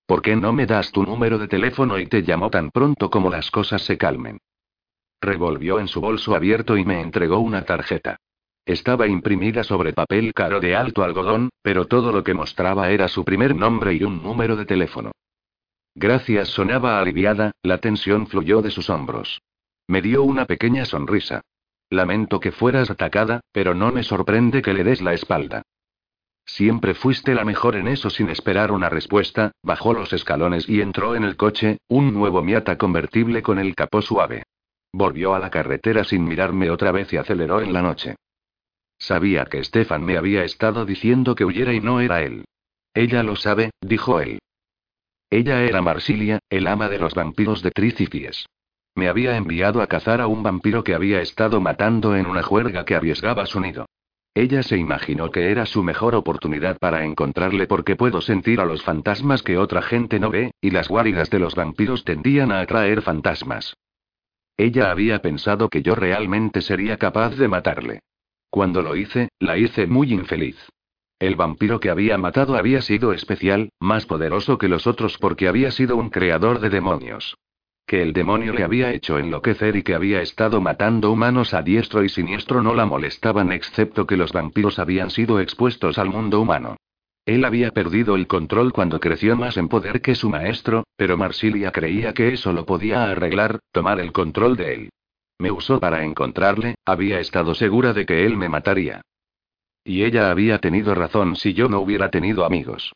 ¿Por qué no me das tu número de teléfono y te llamo tan pronto como las cosas se calmen? Revolvió en su bolso abierto y me entregó una tarjeta. Estaba imprimida sobre papel caro de alto algodón, pero todo lo que mostraba era su primer nombre y un número de teléfono. Gracias sonaba aliviada, la tensión fluyó de sus hombros. Me dio una pequeña sonrisa. Lamento que fueras atacada, pero no me sorprende que le des la espalda. Siempre fuiste la mejor en eso sin esperar una respuesta, bajó los escalones y entró en el coche, un nuevo Miata convertible con el capó suave. Volvió a la carretera sin mirarme otra vez y aceleró en la noche. Sabía que Stefan me había estado diciendo que huyera y no era él. Ella lo sabe, dijo él. Ella era Marsilia, el ama de los vampiros de Tricipies. Me había enviado a cazar a un vampiro que había estado matando en una juerga que arriesgaba su nido. Ella se imaginó que era su mejor oportunidad para encontrarle porque puedo sentir a los fantasmas que otra gente no ve, y las guaridas de los vampiros tendían a atraer fantasmas. Ella había pensado que yo realmente sería capaz de matarle. Cuando lo hice, la hice muy infeliz. El vampiro que había matado había sido especial, más poderoso que los otros porque había sido un creador de demonios que el demonio le había hecho enloquecer y que había estado matando humanos a diestro y siniestro no la molestaban excepto que los vampiros habían sido expuestos al mundo humano. Él había perdido el control cuando creció más en poder que su maestro, pero Marsilia creía que eso lo podía arreglar, tomar el control de él. Me usó para encontrarle, había estado segura de que él me mataría. Y ella había tenido razón si yo no hubiera tenido amigos.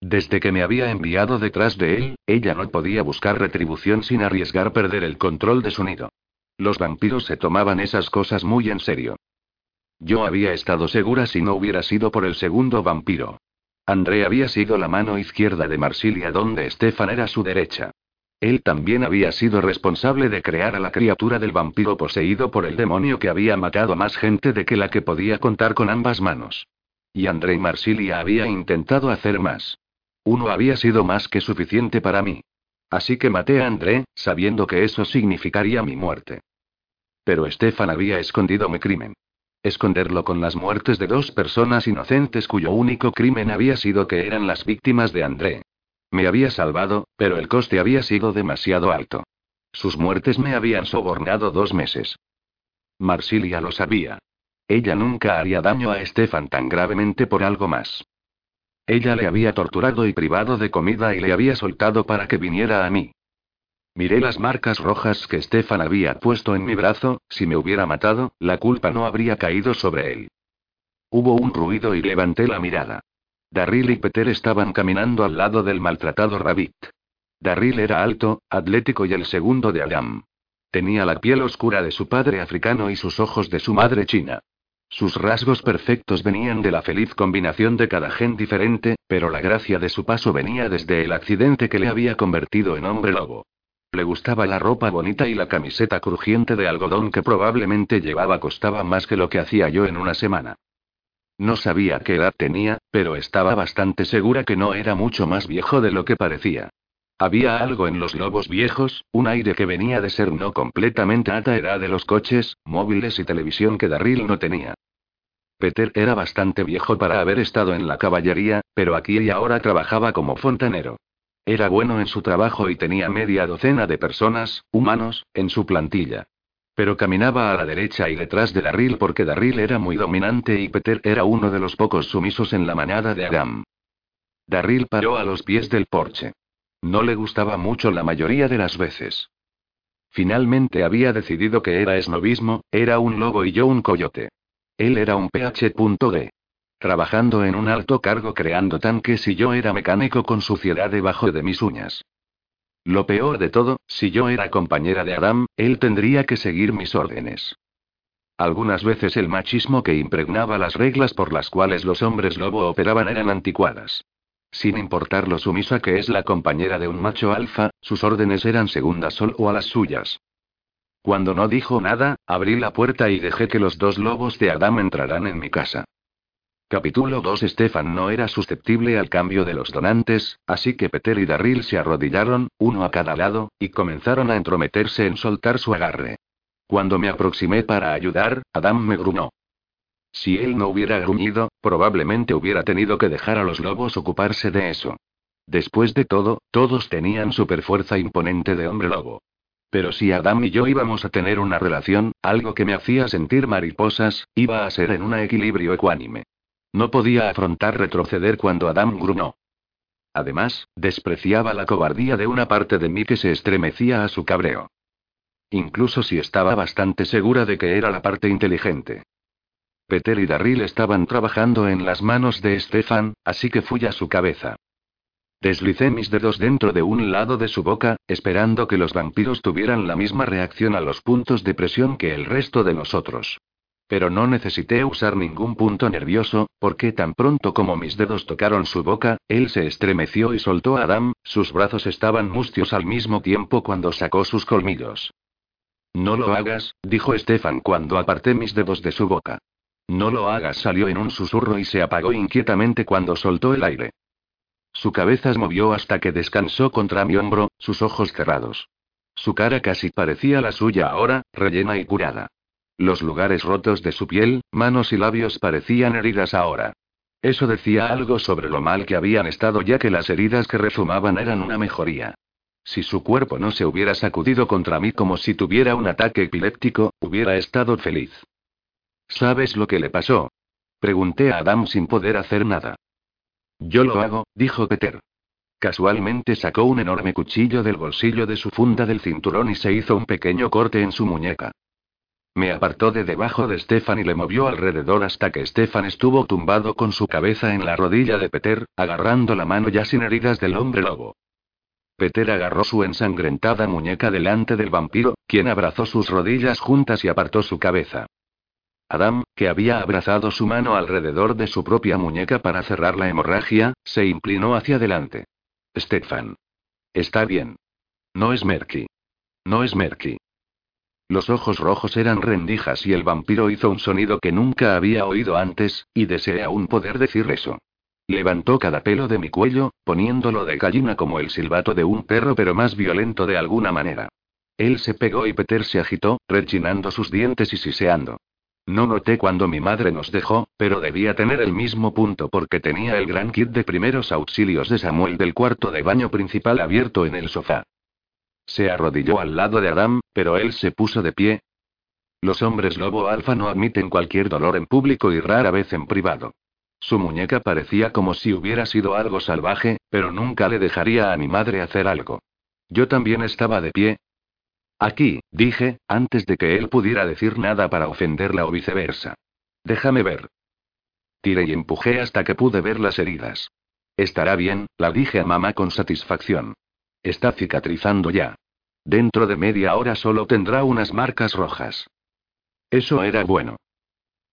Desde que me había enviado detrás de él, ella no podía buscar retribución sin arriesgar perder el control de su nido. Los vampiros se tomaban esas cosas muy en serio. Yo había estado segura si no hubiera sido por el segundo vampiro. André había sido la mano izquierda de Marsilia donde Stefan era su derecha. Él también había sido responsable de crear a la criatura del vampiro poseído por el demonio que había matado a más gente de que la que podía contar con ambas manos. Y André y Marsilia había intentado hacer más. Uno había sido más que suficiente para mí. Así que maté a André, sabiendo que eso significaría mi muerte. Pero Estefan había escondido mi crimen. Esconderlo con las muertes de dos personas inocentes cuyo único crimen había sido que eran las víctimas de André. Me había salvado, pero el coste había sido demasiado alto. Sus muertes me habían sobornado dos meses. Marsilia lo sabía. Ella nunca haría daño a Estefan tan gravemente por algo más. Ella le había torturado y privado de comida y le había soltado para que viniera a mí. Miré las marcas rojas que Stefan había puesto en mi brazo, si me hubiera matado, la culpa no habría caído sobre él. Hubo un ruido y levanté la mirada. Darryl y Peter estaban caminando al lado del maltratado Rabbit. Darryl era alto, atlético y el segundo de Adam. Tenía la piel oscura de su padre africano y sus ojos de su madre china. Sus rasgos perfectos venían de la feliz combinación de cada gen diferente, pero la gracia de su paso venía desde el accidente que le había convertido en hombre lobo. Le gustaba la ropa bonita y la camiseta crujiente de algodón que probablemente llevaba costaba más que lo que hacía yo en una semana. No sabía qué edad tenía, pero estaba bastante segura que no era mucho más viejo de lo que parecía. Había algo en los lobos viejos, un aire que venía de ser no completamente ata era de los coches, móviles y televisión que Darryl no tenía. Peter era bastante viejo para haber estado en la caballería, pero aquí y ahora trabajaba como fontanero. Era bueno en su trabajo y tenía media docena de personas, humanos, en su plantilla. Pero caminaba a la derecha y detrás de Darryl porque Darryl era muy dominante y Peter era uno de los pocos sumisos en la manada de Adam. Darryl paró a los pies del porche. No le gustaba mucho la mayoría de las veces. Finalmente había decidido que era esnovismo, era un lobo y yo un coyote. Él era un PH.D. Trabajando en un alto cargo creando tanques y yo era mecánico con suciedad debajo de mis uñas. Lo peor de todo, si yo era compañera de Adam, él tendría que seguir mis órdenes. Algunas veces el machismo que impregnaba las reglas por las cuales los hombres lobo operaban eran anticuadas. Sin importar lo sumisa que es la compañera de un macho alfa, sus órdenes eran segundas solo a las suyas. Cuando no dijo nada, abrí la puerta y dejé que los dos lobos de Adam entraran en mi casa. Capítulo 2 Stefan no era susceptible al cambio de los donantes, así que Peter y Darryl se arrodillaron, uno a cada lado, y comenzaron a entrometerse en soltar su agarre. Cuando me aproximé para ayudar, Adam me grunó. Si él no hubiera gruñido, probablemente hubiera tenido que dejar a los lobos ocuparse de eso. Después de todo, todos tenían superfuerza imponente de hombre lobo. Pero si Adam y yo íbamos a tener una relación, algo que me hacía sentir mariposas, iba a ser en un equilibrio ecuánime. No podía afrontar retroceder cuando Adam gruñó. Además, despreciaba la cobardía de una parte de mí que se estremecía a su cabreo. Incluso si estaba bastante segura de que era la parte inteligente. Peter y Darryl estaban trabajando en las manos de Stefan, así que fui a su cabeza. Deslicé mis dedos dentro de un lado de su boca, esperando que los vampiros tuvieran la misma reacción a los puntos de presión que el resto de nosotros. Pero no necesité usar ningún punto nervioso, porque tan pronto como mis dedos tocaron su boca, él se estremeció y soltó a Adam, sus brazos estaban mustios al mismo tiempo cuando sacó sus colmillos. No lo hagas, dijo Stefan cuando aparté mis dedos de su boca. No lo hagas, salió en un susurro y se apagó inquietamente cuando soltó el aire. Su cabeza se movió hasta que descansó contra mi hombro, sus ojos cerrados. Su cara casi parecía la suya ahora, rellena y curada. Los lugares rotos de su piel, manos y labios parecían heridas ahora. Eso decía algo sobre lo mal que habían estado ya que las heridas que rezumaban eran una mejoría. Si su cuerpo no se hubiera sacudido contra mí como si tuviera un ataque epiléptico, hubiera estado feliz. ¿Sabes lo que le pasó? Pregunté a Adam sin poder hacer nada. Yo lo hago, dijo Peter. Casualmente sacó un enorme cuchillo del bolsillo de su funda del cinturón y se hizo un pequeño corte en su muñeca. Me apartó de debajo de Stefan y le movió alrededor hasta que Stefan estuvo tumbado con su cabeza en la rodilla de Peter, agarrando la mano ya sin heridas del hombre lobo. Peter agarró su ensangrentada muñeca delante del vampiro, quien abrazó sus rodillas juntas y apartó su cabeza. Adam, que había abrazado su mano alrededor de su propia muñeca para cerrar la hemorragia, se inclinó hacia adelante. Stefan. Está bien. No es Merky. No es Merky. Los ojos rojos eran rendijas y el vampiro hizo un sonido que nunca había oído antes, y deseé aún poder decir eso. Levantó cada pelo de mi cuello, poniéndolo de gallina como el silbato de un perro pero más violento de alguna manera. Él se pegó y Peter se agitó, rechinando sus dientes y siseando. No noté cuando mi madre nos dejó, pero debía tener el mismo punto porque tenía el gran kit de primeros auxilios de Samuel del cuarto de baño principal abierto en el sofá. Se arrodilló al lado de Adam, pero él se puso de pie. Los hombres lobo alfa no admiten cualquier dolor en público y rara vez en privado. Su muñeca parecía como si hubiera sido algo salvaje, pero nunca le dejaría a mi madre hacer algo. Yo también estaba de pie. Aquí, dije, antes de que él pudiera decir nada para ofenderla o viceversa. Déjame ver. Tiré y empujé hasta que pude ver las heridas. Estará bien, la dije a mamá con satisfacción. Está cicatrizando ya. Dentro de media hora solo tendrá unas marcas rojas. Eso era bueno.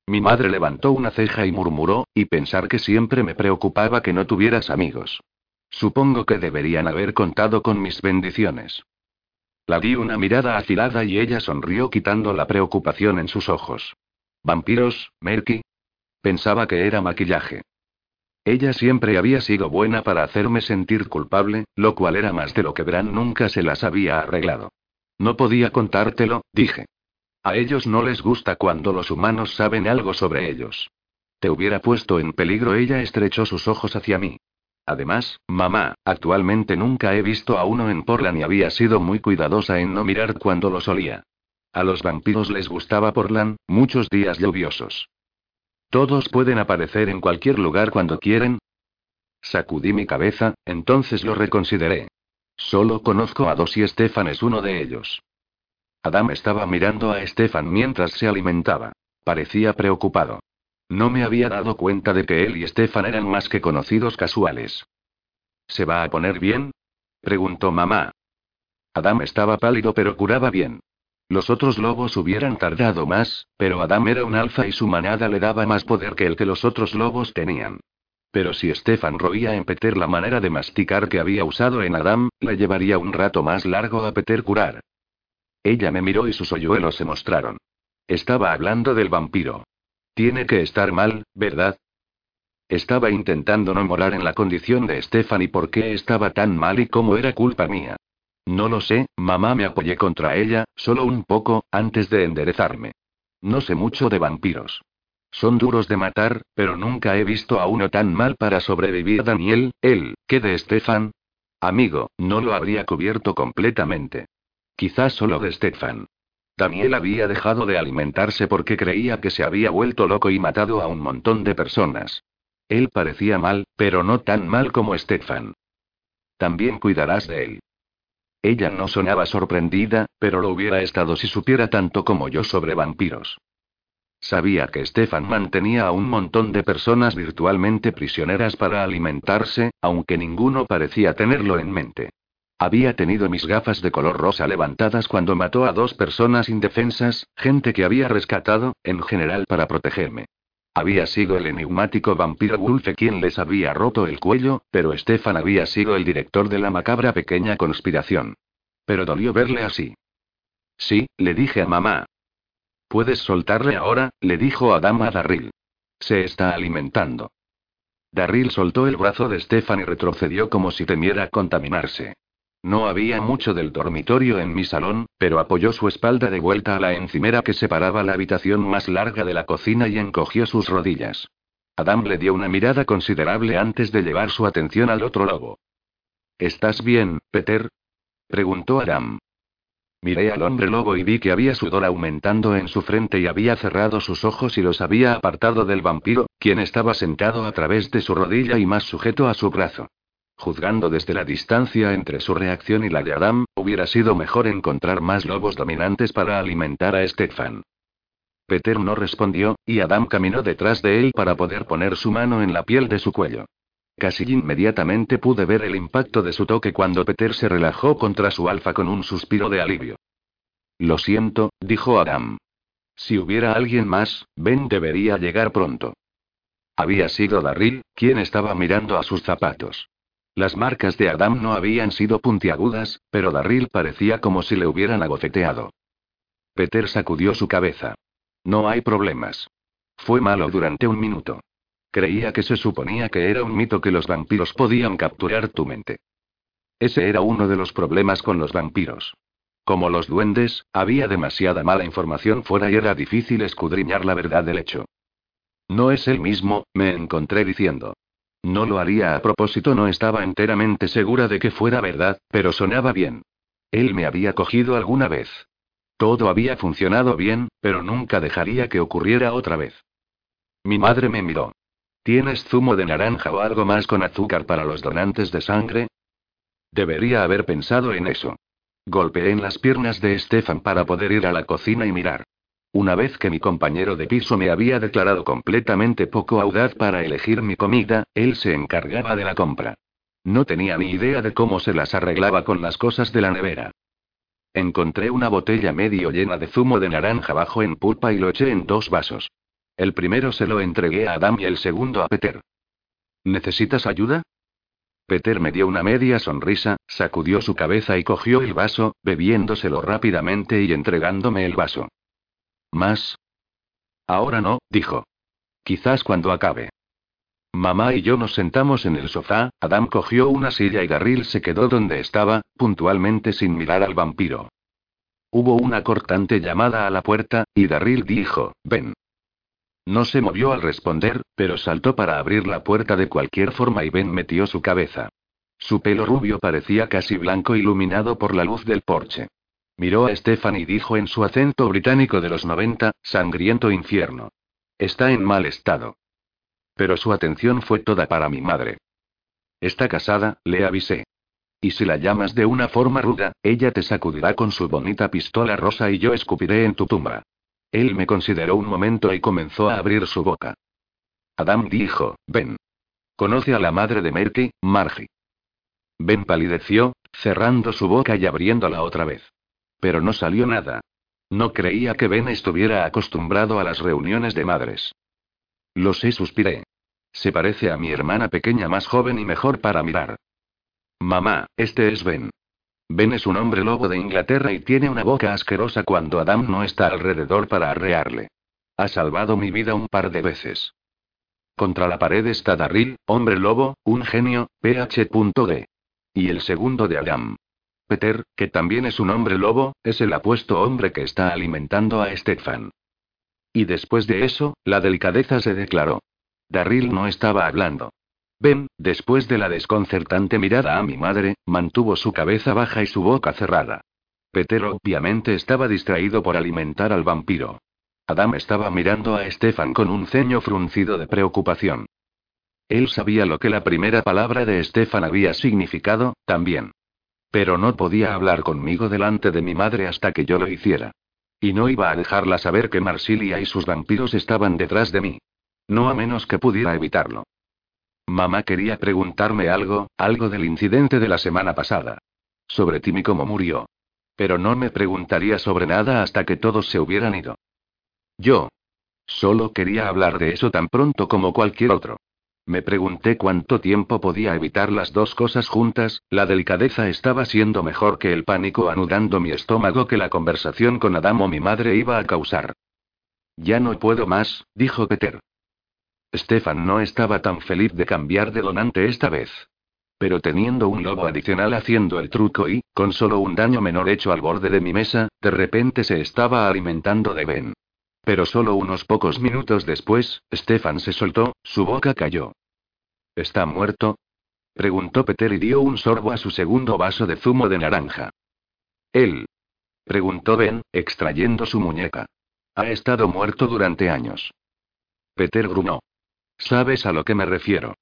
Mi madre levantó una ceja y murmuró, y pensar que siempre me preocupaba que no tuvieras amigos. Supongo que deberían haber contado con mis bendiciones. La di una mirada afilada y ella sonrió quitando la preocupación en sus ojos. ¿Vampiros, Merky? Pensaba que era maquillaje. Ella siempre había sido buena para hacerme sentir culpable, lo cual era más de lo que Bran nunca se las había arreglado. No podía contártelo, dije. A ellos no les gusta cuando los humanos saben algo sobre ellos. Te hubiera puesto en peligro, ella estrechó sus ojos hacia mí. Además, mamá, actualmente nunca he visto a uno en Portland y había sido muy cuidadosa en no mirar cuando lo solía. A los vampiros les gustaba Portland, muchos días lluviosos. Todos pueden aparecer en cualquier lugar cuando quieren. Sacudí mi cabeza, entonces lo reconsideré. Solo conozco a dos y Stefan es uno de ellos. Adam estaba mirando a Stefan mientras se alimentaba. Parecía preocupado. No me había dado cuenta de que él y Stefan eran más que conocidos casuales. ¿Se va a poner bien? preguntó mamá. Adam estaba pálido pero curaba bien. Los otros lobos hubieran tardado más, pero Adam era un alfa y su manada le daba más poder que el que los otros lobos tenían. Pero si Stefan roía en Peter la manera de masticar que había usado en Adam, le llevaría un rato más largo a Peter curar. Ella me miró y sus hoyuelos se mostraron. Estaba hablando del vampiro. Tiene que estar mal, ¿verdad? Estaba intentando no morar en la condición de Stefan y por qué estaba tan mal y cómo era culpa mía. No lo sé, mamá me apoyé contra ella, solo un poco, antes de enderezarme. No sé mucho de vampiros. Son duros de matar, pero nunca he visto a uno tan mal para sobrevivir. Daniel, él, ¿qué de Stefan? Amigo, no lo habría cubierto completamente. Quizás solo de Stefan. Daniel había dejado de alimentarse porque creía que se había vuelto loco y matado a un montón de personas. Él parecía mal, pero no tan mal como Stefan. también cuidarás de él. Ella no sonaba sorprendida, pero lo hubiera estado si supiera tanto como yo sobre vampiros. Sabía que Stefan mantenía a un montón de personas virtualmente prisioneras para alimentarse, aunque ninguno parecía tenerlo en mente. Había tenido mis gafas de color rosa levantadas cuando mató a dos personas indefensas, gente que había rescatado, en general para protegerme. Había sido el enigmático vampiro Wolfe quien les había roto el cuello, pero Stefan había sido el director de la macabra pequeña conspiración. Pero dolió verle así. Sí, le dije a mamá. Puedes soltarle ahora, le dijo Adam a Darryl. Se está alimentando. Darryl soltó el brazo de Stefan y retrocedió como si temiera contaminarse. No había mucho del dormitorio en mi salón, pero apoyó su espalda de vuelta a la encimera que separaba la habitación más larga de la cocina y encogió sus rodillas. Adam le dio una mirada considerable antes de llevar su atención al otro lobo. ¿Estás bien, Peter? preguntó Adam. Miré al hombre lobo y vi que había sudor aumentando en su frente y había cerrado sus ojos y los había apartado del vampiro, quien estaba sentado a través de su rodilla y más sujeto a su brazo. Juzgando desde la distancia entre su reacción y la de Adam, hubiera sido mejor encontrar más lobos dominantes para alimentar a Stefan. Peter no respondió, y Adam caminó detrás de él para poder poner su mano en la piel de su cuello. Casi inmediatamente pude ver el impacto de su toque cuando Peter se relajó contra su alfa con un suspiro de alivio. Lo siento, dijo Adam. Si hubiera alguien más, Ben debería llegar pronto. Había sido Darryl, quien estaba mirando a sus zapatos. Las marcas de Adam no habían sido puntiagudas, pero Darryl parecía como si le hubieran agofeteado. Peter sacudió su cabeza. No hay problemas. Fue malo durante un minuto. Creía que se suponía que era un mito que los vampiros podían capturar tu mente. Ese era uno de los problemas con los vampiros. Como los duendes, había demasiada mala información fuera y era difícil escudriñar la verdad del hecho. No es el mismo, me encontré diciendo. No lo haría a propósito, no estaba enteramente segura de que fuera verdad, pero sonaba bien. Él me había cogido alguna vez. Todo había funcionado bien, pero nunca dejaría que ocurriera otra vez. Mi madre me miró. ¿Tienes zumo de naranja o algo más con azúcar para los donantes de sangre? Debería haber pensado en eso. Golpeé en las piernas de Stefan para poder ir a la cocina y mirar. Una vez que mi compañero de piso me había declarado completamente poco audaz para elegir mi comida, él se encargaba de la compra. No tenía ni idea de cómo se las arreglaba con las cosas de la nevera. Encontré una botella medio llena de zumo de naranja bajo en pulpa y lo eché en dos vasos. El primero se lo entregué a Adam y el segundo a Peter. ¿Necesitas ayuda? Peter me dio una media sonrisa, sacudió su cabeza y cogió el vaso, bebiéndoselo rápidamente y entregándome el vaso. ¿Más? Ahora no, dijo. Quizás cuando acabe. Mamá y yo nos sentamos en el sofá, Adam cogió una silla y Garril se quedó donde estaba, puntualmente sin mirar al vampiro. Hubo una cortante llamada a la puerta, y Darryl dijo, ven. No se movió al responder, pero saltó para abrir la puerta de cualquier forma y Ben metió su cabeza. Su pelo rubio parecía casi blanco iluminado por la luz del porche. Miró a Stefan y dijo en su acento británico de los 90, sangriento infierno. Está en mal estado. Pero su atención fue toda para mi madre. Está casada, le avisé. Y si la llamas de una forma ruda, ella te sacudirá con su bonita pistola rosa y yo escupiré en tu tumba. Él me consideró un momento y comenzó a abrir su boca. Adam dijo, ven. Conoce a la madre de Merky, Margie. Ben palideció, cerrando su boca y abriéndola otra vez. Pero no salió nada. No creía que Ben estuviera acostumbrado a las reuniones de madres. Lo sé, suspiré. Se parece a mi hermana pequeña más joven y mejor para mirar. Mamá, este es Ben. Ben es un hombre lobo de Inglaterra y tiene una boca asquerosa cuando Adam no está alrededor para arrearle. Ha salvado mi vida un par de veces. Contra la pared está Darryl, hombre lobo, un genio, PH.D. Y el segundo de Adam. Peter, que también es un hombre lobo, es el apuesto hombre que está alimentando a Stefan. Y después de eso, la delicadeza se declaró. Darryl no estaba hablando. Ben, después de la desconcertante mirada a mi madre, mantuvo su cabeza baja y su boca cerrada. Peter obviamente estaba distraído por alimentar al vampiro. Adam estaba mirando a Stefan con un ceño fruncido de preocupación. Él sabía lo que la primera palabra de Stefan había significado, también. Pero no podía hablar conmigo delante de mi madre hasta que yo lo hiciera. Y no iba a dejarla saber que Marsilia y sus vampiros estaban detrás de mí. No a menos que pudiera evitarlo. Mamá quería preguntarme algo, algo del incidente de la semana pasada. Sobre Tim y cómo murió. Pero no me preguntaría sobre nada hasta que todos se hubieran ido. Yo. Solo quería hablar de eso tan pronto como cualquier otro. Me pregunté cuánto tiempo podía evitar las dos cosas juntas, la delicadeza estaba siendo mejor que el pánico anudando mi estómago que la conversación con Adam o mi madre iba a causar. Ya no puedo más, dijo Peter. Stefan no estaba tan feliz de cambiar de donante esta vez. Pero teniendo un lobo adicional haciendo el truco y, con solo un daño menor hecho al borde de mi mesa, de repente se estaba alimentando de Ben. Pero solo unos pocos minutos después, Stefan se soltó, su boca cayó. ¿Está muerto? preguntó Peter y dio un sorbo a su segundo vaso de zumo de naranja. ¿Él? preguntó Ben, extrayendo su muñeca. Ha estado muerto durante años. Peter grunó. ¿Sabes a lo que me refiero?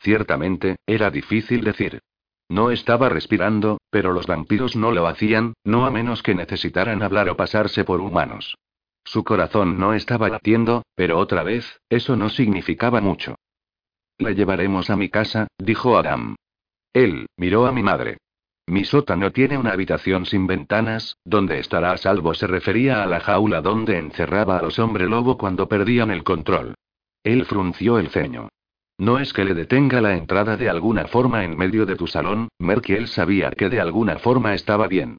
Ciertamente, era difícil decir. No estaba respirando, pero los vampiros no lo hacían, no a menos que necesitaran hablar o pasarse por humanos. Su corazón no estaba latiendo, pero otra vez, eso no significaba mucho. La llevaremos a mi casa, dijo Adam. Él, miró a mi madre. Mi sótano tiene una habitación sin ventanas, donde estará a salvo se refería a la jaula donde encerraba a los hombres lobo cuando perdían el control. Él frunció el ceño. No es que le detenga la entrada de alguna forma en medio de tu salón, Merkiel sabía que de alguna forma estaba bien.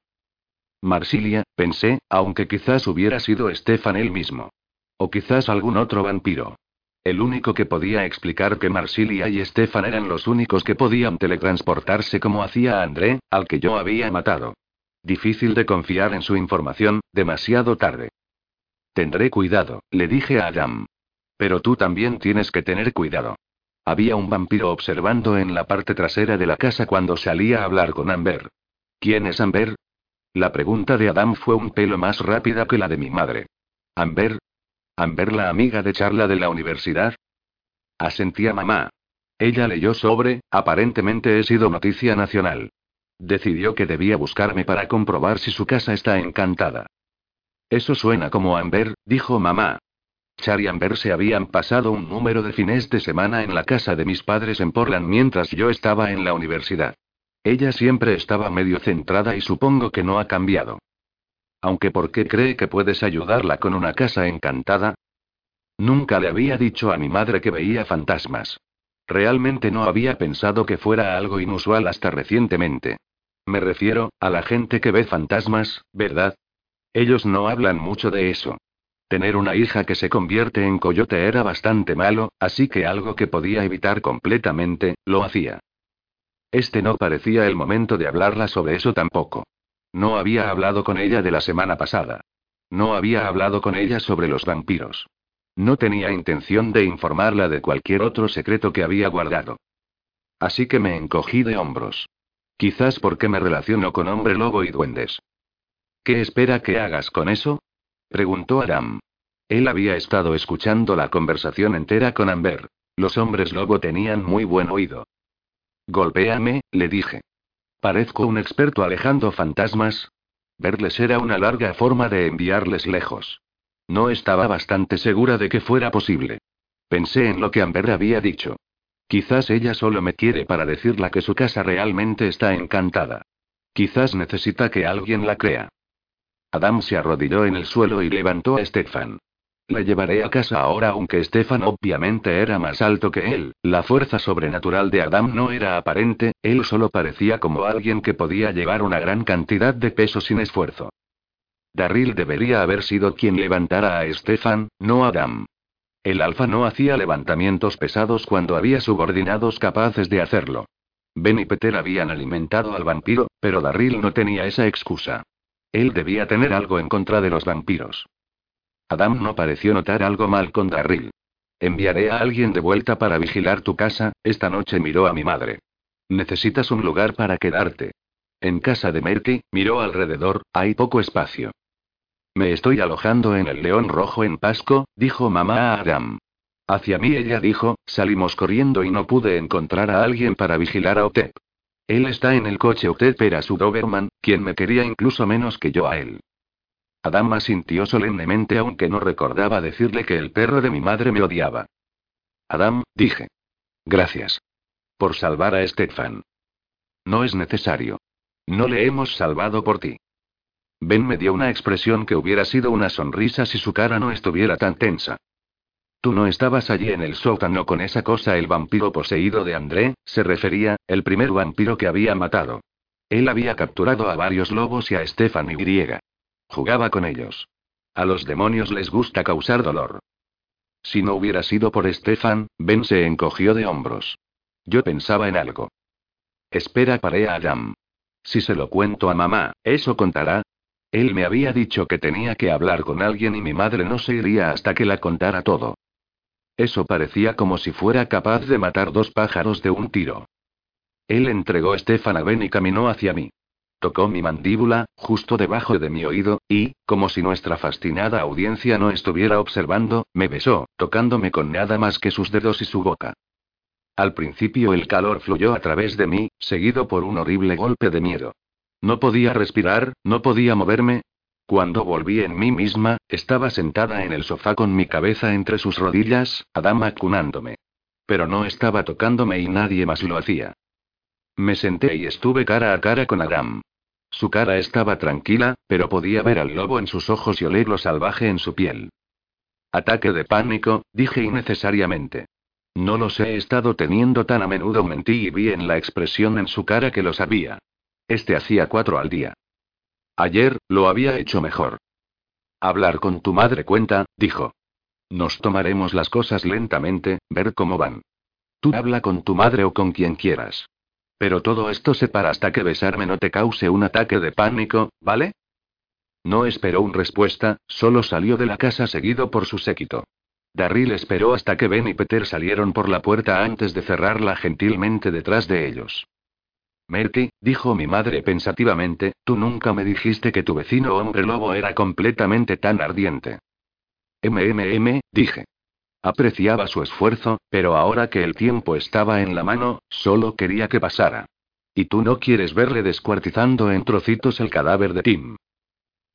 Marsilia, pensé, aunque quizás hubiera sido Stefan él mismo. O quizás algún otro vampiro. El único que podía explicar que Marsilia y Stefan eran los únicos que podían teletransportarse como hacía André, al que yo había matado. Difícil de confiar en su información, demasiado tarde. Tendré cuidado, le dije a Adam. Pero tú también tienes que tener cuidado. Había un vampiro observando en la parte trasera de la casa cuando salía a hablar con Amber. ¿Quién es Amber? La pregunta de Adam fue un pelo más rápida que la de mi madre. ¿Amber? ¿Amber la amiga de Charla de la universidad? Asentía mamá. Ella leyó sobre, aparentemente he sido noticia nacional. Decidió que debía buscarme para comprobar si su casa está encantada. Eso suena como Amber, dijo mamá. Char y Amber se habían pasado un número de fines de semana en la casa de mis padres en Portland mientras yo estaba en la universidad. Ella siempre estaba medio centrada y supongo que no ha cambiado. Aunque ¿por qué cree que puedes ayudarla con una casa encantada? Nunca le había dicho a mi madre que veía fantasmas. Realmente no había pensado que fuera algo inusual hasta recientemente. Me refiero, a la gente que ve fantasmas, ¿verdad? Ellos no hablan mucho de eso. Tener una hija que se convierte en coyote era bastante malo, así que algo que podía evitar completamente, lo hacía. Este no parecía el momento de hablarla sobre eso tampoco. No había hablado con ella de la semana pasada. No había hablado con ella sobre los vampiros. No tenía intención de informarla de cualquier otro secreto que había guardado. Así que me encogí de hombros. Quizás porque me relaciono con hombre lobo y duendes. ¿Qué espera que hagas con eso? Preguntó Adam. Él había estado escuchando la conversación entera con Amber. Los hombres lobo tenían muy buen oído. Golpéame, le dije. Parezco un experto alejando fantasmas. Verles era una larga forma de enviarles lejos. No estaba bastante segura de que fuera posible. Pensé en lo que Amber había dicho. Quizás ella solo me quiere para decirle que su casa realmente está encantada. Quizás necesita que alguien la crea. Adam se arrodilló en el suelo y levantó a Stefan. La llevaré a casa ahora aunque Stefan obviamente era más alto que él, la fuerza sobrenatural de Adam no era aparente, él solo parecía como alguien que podía llevar una gran cantidad de peso sin esfuerzo. Darryl debería haber sido quien levantara a Stefan, no Adam. El alfa no hacía levantamientos pesados cuando había subordinados capaces de hacerlo. Ben y Peter habían alimentado al vampiro, pero Darryl no tenía esa excusa. Él debía tener algo en contra de los vampiros. Adam no pareció notar algo mal con Darryl. Enviaré a alguien de vuelta para vigilar tu casa, esta noche miró a mi madre. Necesitas un lugar para quedarte. En casa de Merky, miró alrededor, hay poco espacio. Me estoy alojando en el León Rojo en Pasco, dijo mamá a Adam. Hacia mí ella dijo, salimos corriendo y no pude encontrar a alguien para vigilar a Otep. Él está en el coche Otep era su Doberman, quien me quería incluso menos que yo a él. Adam sintió solemnemente aunque no recordaba decirle que el perro de mi madre me odiaba. Adam, dije. Gracias. Por salvar a Stefan. No es necesario. No le hemos salvado por ti. Ben me dio una expresión que hubiera sido una sonrisa si su cara no estuviera tan tensa. Tú no estabas allí en el sótano con esa cosa, el vampiro poseído de André, se refería, el primer vampiro que había matado. Él había capturado a varios lobos y a Stefan y Griega. Jugaba con ellos. A los demonios les gusta causar dolor. Si no hubiera sido por Stefan, Ben se encogió de hombros. Yo pensaba en algo. Espera, paré a Adam. Si se lo cuento a mamá, ¿eso contará? Él me había dicho que tenía que hablar con alguien y mi madre no se iría hasta que la contara todo. Eso parecía como si fuera capaz de matar dos pájaros de un tiro. Él entregó a Stefan a Ben y caminó hacia mí. Tocó mi mandíbula, justo debajo de mi oído, y, como si nuestra fascinada audiencia no estuviera observando, me besó, tocándome con nada más que sus dedos y su boca. Al principio el calor fluyó a través de mí, seguido por un horrible golpe de miedo. No podía respirar, no podía moverme. Cuando volví en mí misma, estaba sentada en el sofá con mi cabeza entre sus rodillas, Adam acunándome. Pero no estaba tocándome y nadie más lo hacía. Me senté y estuve cara a cara con Adam. Su cara estaba tranquila, pero podía ver al lobo en sus ojos y oler lo salvaje en su piel. Ataque de pánico, dije innecesariamente. No los he estado teniendo tan a menudo, mentí y vi en la expresión en su cara que lo sabía. Este hacía cuatro al día. Ayer, lo había hecho mejor. Hablar con tu madre cuenta, dijo. Nos tomaremos las cosas lentamente, ver cómo van. Tú habla con tu madre o con quien quieras. Pero todo esto se para hasta que besarme no te cause un ataque de pánico, ¿vale? No esperó una respuesta, solo salió de la casa seguido por su séquito. Darryl esperó hasta que Ben y Peter salieron por la puerta antes de cerrarla gentilmente detrás de ellos. Merky, dijo mi madre pensativamente, tú nunca me dijiste que tu vecino hombre lobo era completamente tan ardiente. MMM, dije. Apreciaba su esfuerzo, pero ahora que el tiempo estaba en la mano, solo quería que pasara. Y tú no quieres verle descuartizando en trocitos el cadáver de Tim.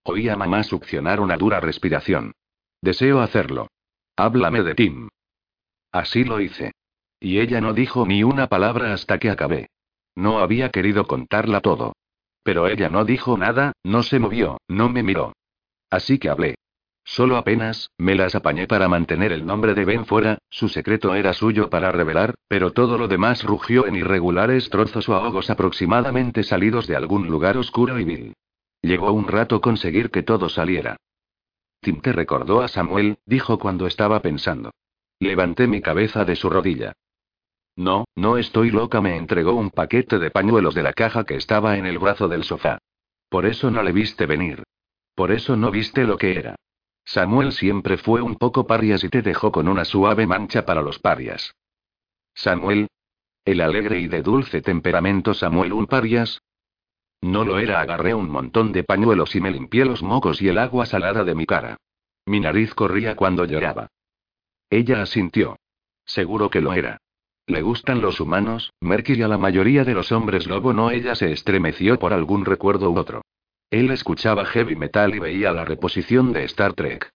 Oí a mamá succionar una dura respiración. Deseo hacerlo. Háblame de Tim. Así lo hice. Y ella no dijo ni una palabra hasta que acabé. No había querido contarla todo. Pero ella no dijo nada, no se movió, no me miró. Así que hablé. Solo apenas, me las apañé para mantener el nombre de Ben fuera, su secreto era suyo para revelar, pero todo lo demás rugió en irregulares trozos o ahogos aproximadamente salidos de algún lugar oscuro y vil. Llegó un rato conseguir que todo saliera. Tim te recordó a Samuel, dijo cuando estaba pensando. Levanté mi cabeza de su rodilla. No, no estoy loca, me entregó un paquete de pañuelos de la caja que estaba en el brazo del sofá. Por eso no le viste venir. Por eso no viste lo que era. Samuel siempre fue un poco parias y te dejó con una suave mancha para los parias. Samuel. El alegre y de dulce temperamento Samuel un parias. No lo era, agarré un montón de pañuelos y me limpié los mocos y el agua salada de mi cara. Mi nariz corría cuando lloraba. Ella asintió. Seguro que lo era. Le gustan los humanos, Merky y a la mayoría de los hombres lobo no ella se estremeció por algún recuerdo u otro. Él escuchaba heavy metal y veía la reposición de Star Trek.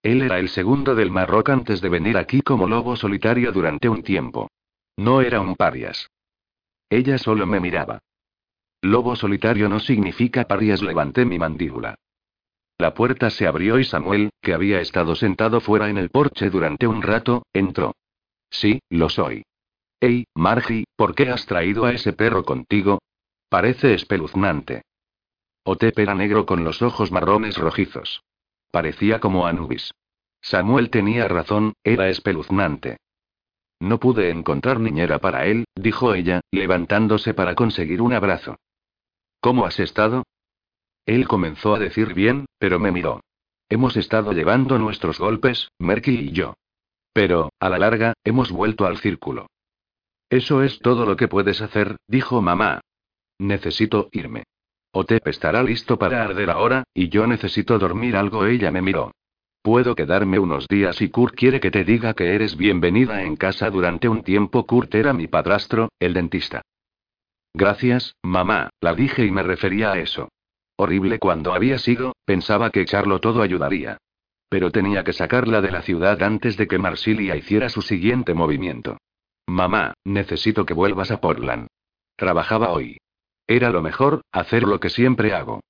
Él era el segundo del Marrock antes de venir aquí como lobo solitario durante un tiempo. No era un parias. Ella solo me miraba. Lobo solitario no significa parias, levanté mi mandíbula. La puerta se abrió y Samuel, que había estado sentado fuera en el porche durante un rato, entró. Sí, lo soy. Hey, Margie, ¿por qué has traído a ese perro contigo? Parece espeluznante. Otep era negro con los ojos marrones rojizos. Parecía como Anubis. Samuel tenía razón, era espeluznante. No pude encontrar niñera para él, dijo ella, levantándose para conseguir un abrazo. ¿Cómo has estado? Él comenzó a decir bien, pero me miró. Hemos estado llevando nuestros golpes, Merky y yo. Pero, a la larga, hemos vuelto al círculo. Eso es todo lo que puedes hacer, dijo mamá. Necesito irme. Otep estará listo para arder ahora, y yo necesito dormir algo. Ella me miró. Puedo quedarme unos días y Kurt quiere que te diga que eres bienvenida en casa durante un tiempo. Kurt era mi padrastro, el dentista. Gracias, mamá, la dije y me refería a eso. Horrible cuando había sido, pensaba que echarlo todo ayudaría. Pero tenía que sacarla de la ciudad antes de que Marsilia hiciera su siguiente movimiento. Mamá, necesito que vuelvas a Portland. Trabajaba hoy. Era lo mejor, hacer lo que siempre hago.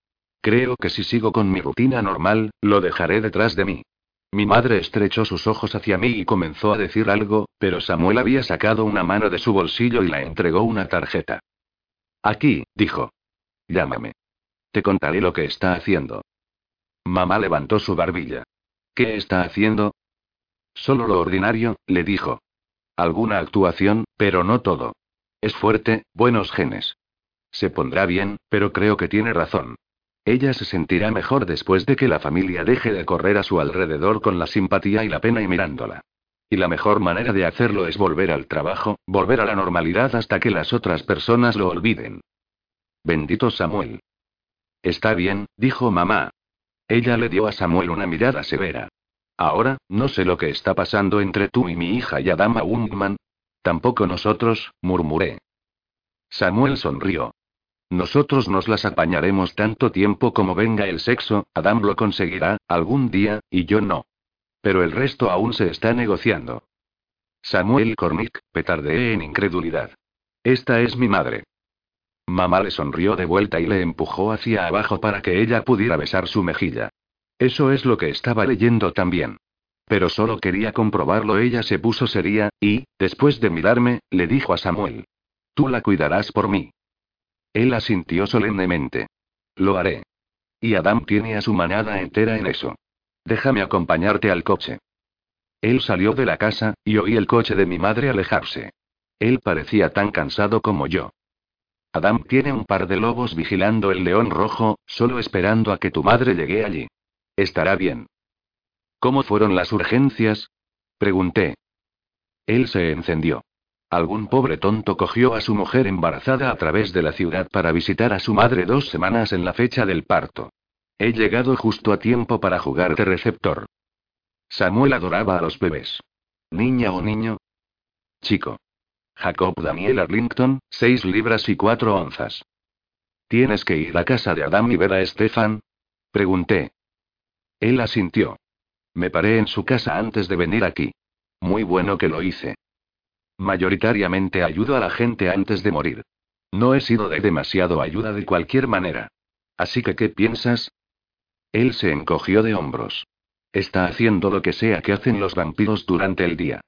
Creo que si sigo con mi rutina normal, lo dejaré detrás de mí. Mi madre estrechó sus ojos hacia mí y comenzó a decir algo, pero Samuel había sacado una mano de su bolsillo y la entregó una tarjeta. Aquí, dijo. Llámame. Te contaré lo que está haciendo. Mamá levantó su barbilla. ¿Qué está haciendo? Solo lo ordinario, le dijo. Alguna actuación, pero no todo. Es fuerte, buenos genes. Se pondrá bien, pero creo que tiene razón. Ella se sentirá mejor después de que la familia deje de correr a su alrededor con la simpatía y la pena y mirándola. Y la mejor manera de hacerlo es volver al trabajo, volver a la normalidad hasta que las otras personas lo olviden. Bendito Samuel. Está bien, dijo mamá. Ella le dio a Samuel una mirada severa. Ahora, no sé lo que está pasando entre tú y mi hija Yadama Wungman. Tampoco nosotros, murmuré. Samuel sonrió. Nosotros nos las apañaremos tanto tiempo como venga el sexo, Adam lo conseguirá, algún día, y yo no. Pero el resto aún se está negociando. Samuel Cornick, petardeé en incredulidad. Esta es mi madre. Mamá le sonrió de vuelta y le empujó hacia abajo para que ella pudiera besar su mejilla. Eso es lo que estaba leyendo también. Pero solo quería comprobarlo. Ella se puso seria, y, después de mirarme, le dijo a Samuel. Tú la cuidarás por mí. Él asintió solemnemente. Lo haré. Y Adam tiene a su manada entera en eso. Déjame acompañarte al coche. Él salió de la casa, y oí el coche de mi madre alejarse. Él parecía tan cansado como yo. Adam tiene un par de lobos vigilando el león rojo, solo esperando a que tu madre llegue allí. Estará bien. ¿Cómo fueron las urgencias? Pregunté. Él se encendió. Algún pobre tonto cogió a su mujer embarazada a través de la ciudad para visitar a su madre dos semanas en la fecha del parto. He llegado justo a tiempo para jugar de receptor. Samuel adoraba a los bebés. ¿Niña o niño? Chico. Jacob Daniel Arlington, seis libras y cuatro onzas. ¿Tienes que ir a casa de Adam y ver a Stefan? Pregunté. Él asintió. Me paré en su casa antes de venir aquí. Muy bueno que lo hice. Mayoritariamente ayudo a la gente antes de morir. No he sido de demasiado ayuda de cualquier manera. Así que, ¿qué piensas? Él se encogió de hombros. Está haciendo lo que sea que hacen los vampiros durante el día.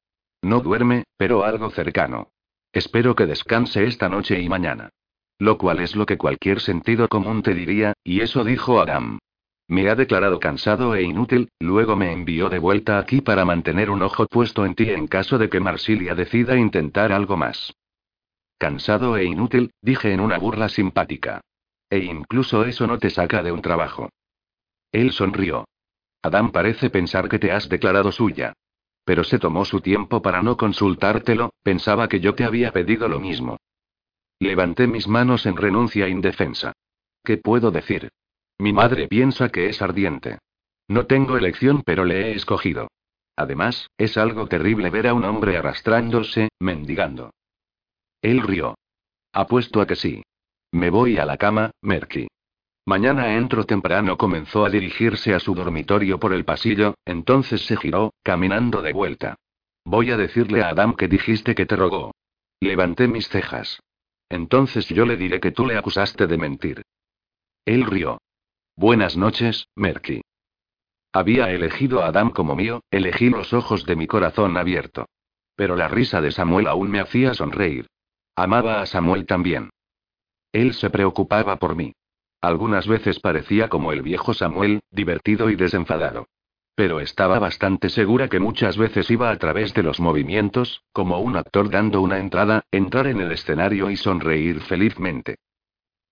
No duerme, pero algo cercano. Espero que descanse esta noche y mañana. Lo cual es lo que cualquier sentido común te diría, y eso dijo Adam. Me ha declarado cansado e inútil, luego me envió de vuelta aquí para mantener un ojo puesto en ti en caso de que Marsilia decida intentar algo más. Cansado e inútil, dije en una burla simpática. E incluso eso no te saca de un trabajo. Él sonrió. Adam parece pensar que te has declarado suya. Pero se tomó su tiempo para no consultártelo, pensaba que yo te había pedido lo mismo. Levanté mis manos en renuncia indefensa. ¿Qué puedo decir? Mi madre piensa que es ardiente. No tengo elección, pero le he escogido. Además, es algo terrible ver a un hombre arrastrándose, mendigando. Él rió. Apuesto a que sí. Me voy a la cama, Merky. Mañana entro temprano. Comenzó a dirigirse a su dormitorio por el pasillo, entonces se giró, caminando de vuelta. Voy a decirle a Adam que dijiste que te rogó. Levanté mis cejas. Entonces yo le diré que tú le acusaste de mentir. Él rió. Buenas noches, Merky. Había elegido a Adam como mío, elegí los ojos de mi corazón abierto. Pero la risa de Samuel aún me hacía sonreír. Amaba a Samuel también. Él se preocupaba por mí. Algunas veces parecía como el viejo Samuel, divertido y desenfadado. Pero estaba bastante segura que muchas veces iba a través de los movimientos, como un actor dando una entrada, entrar en el escenario y sonreír felizmente.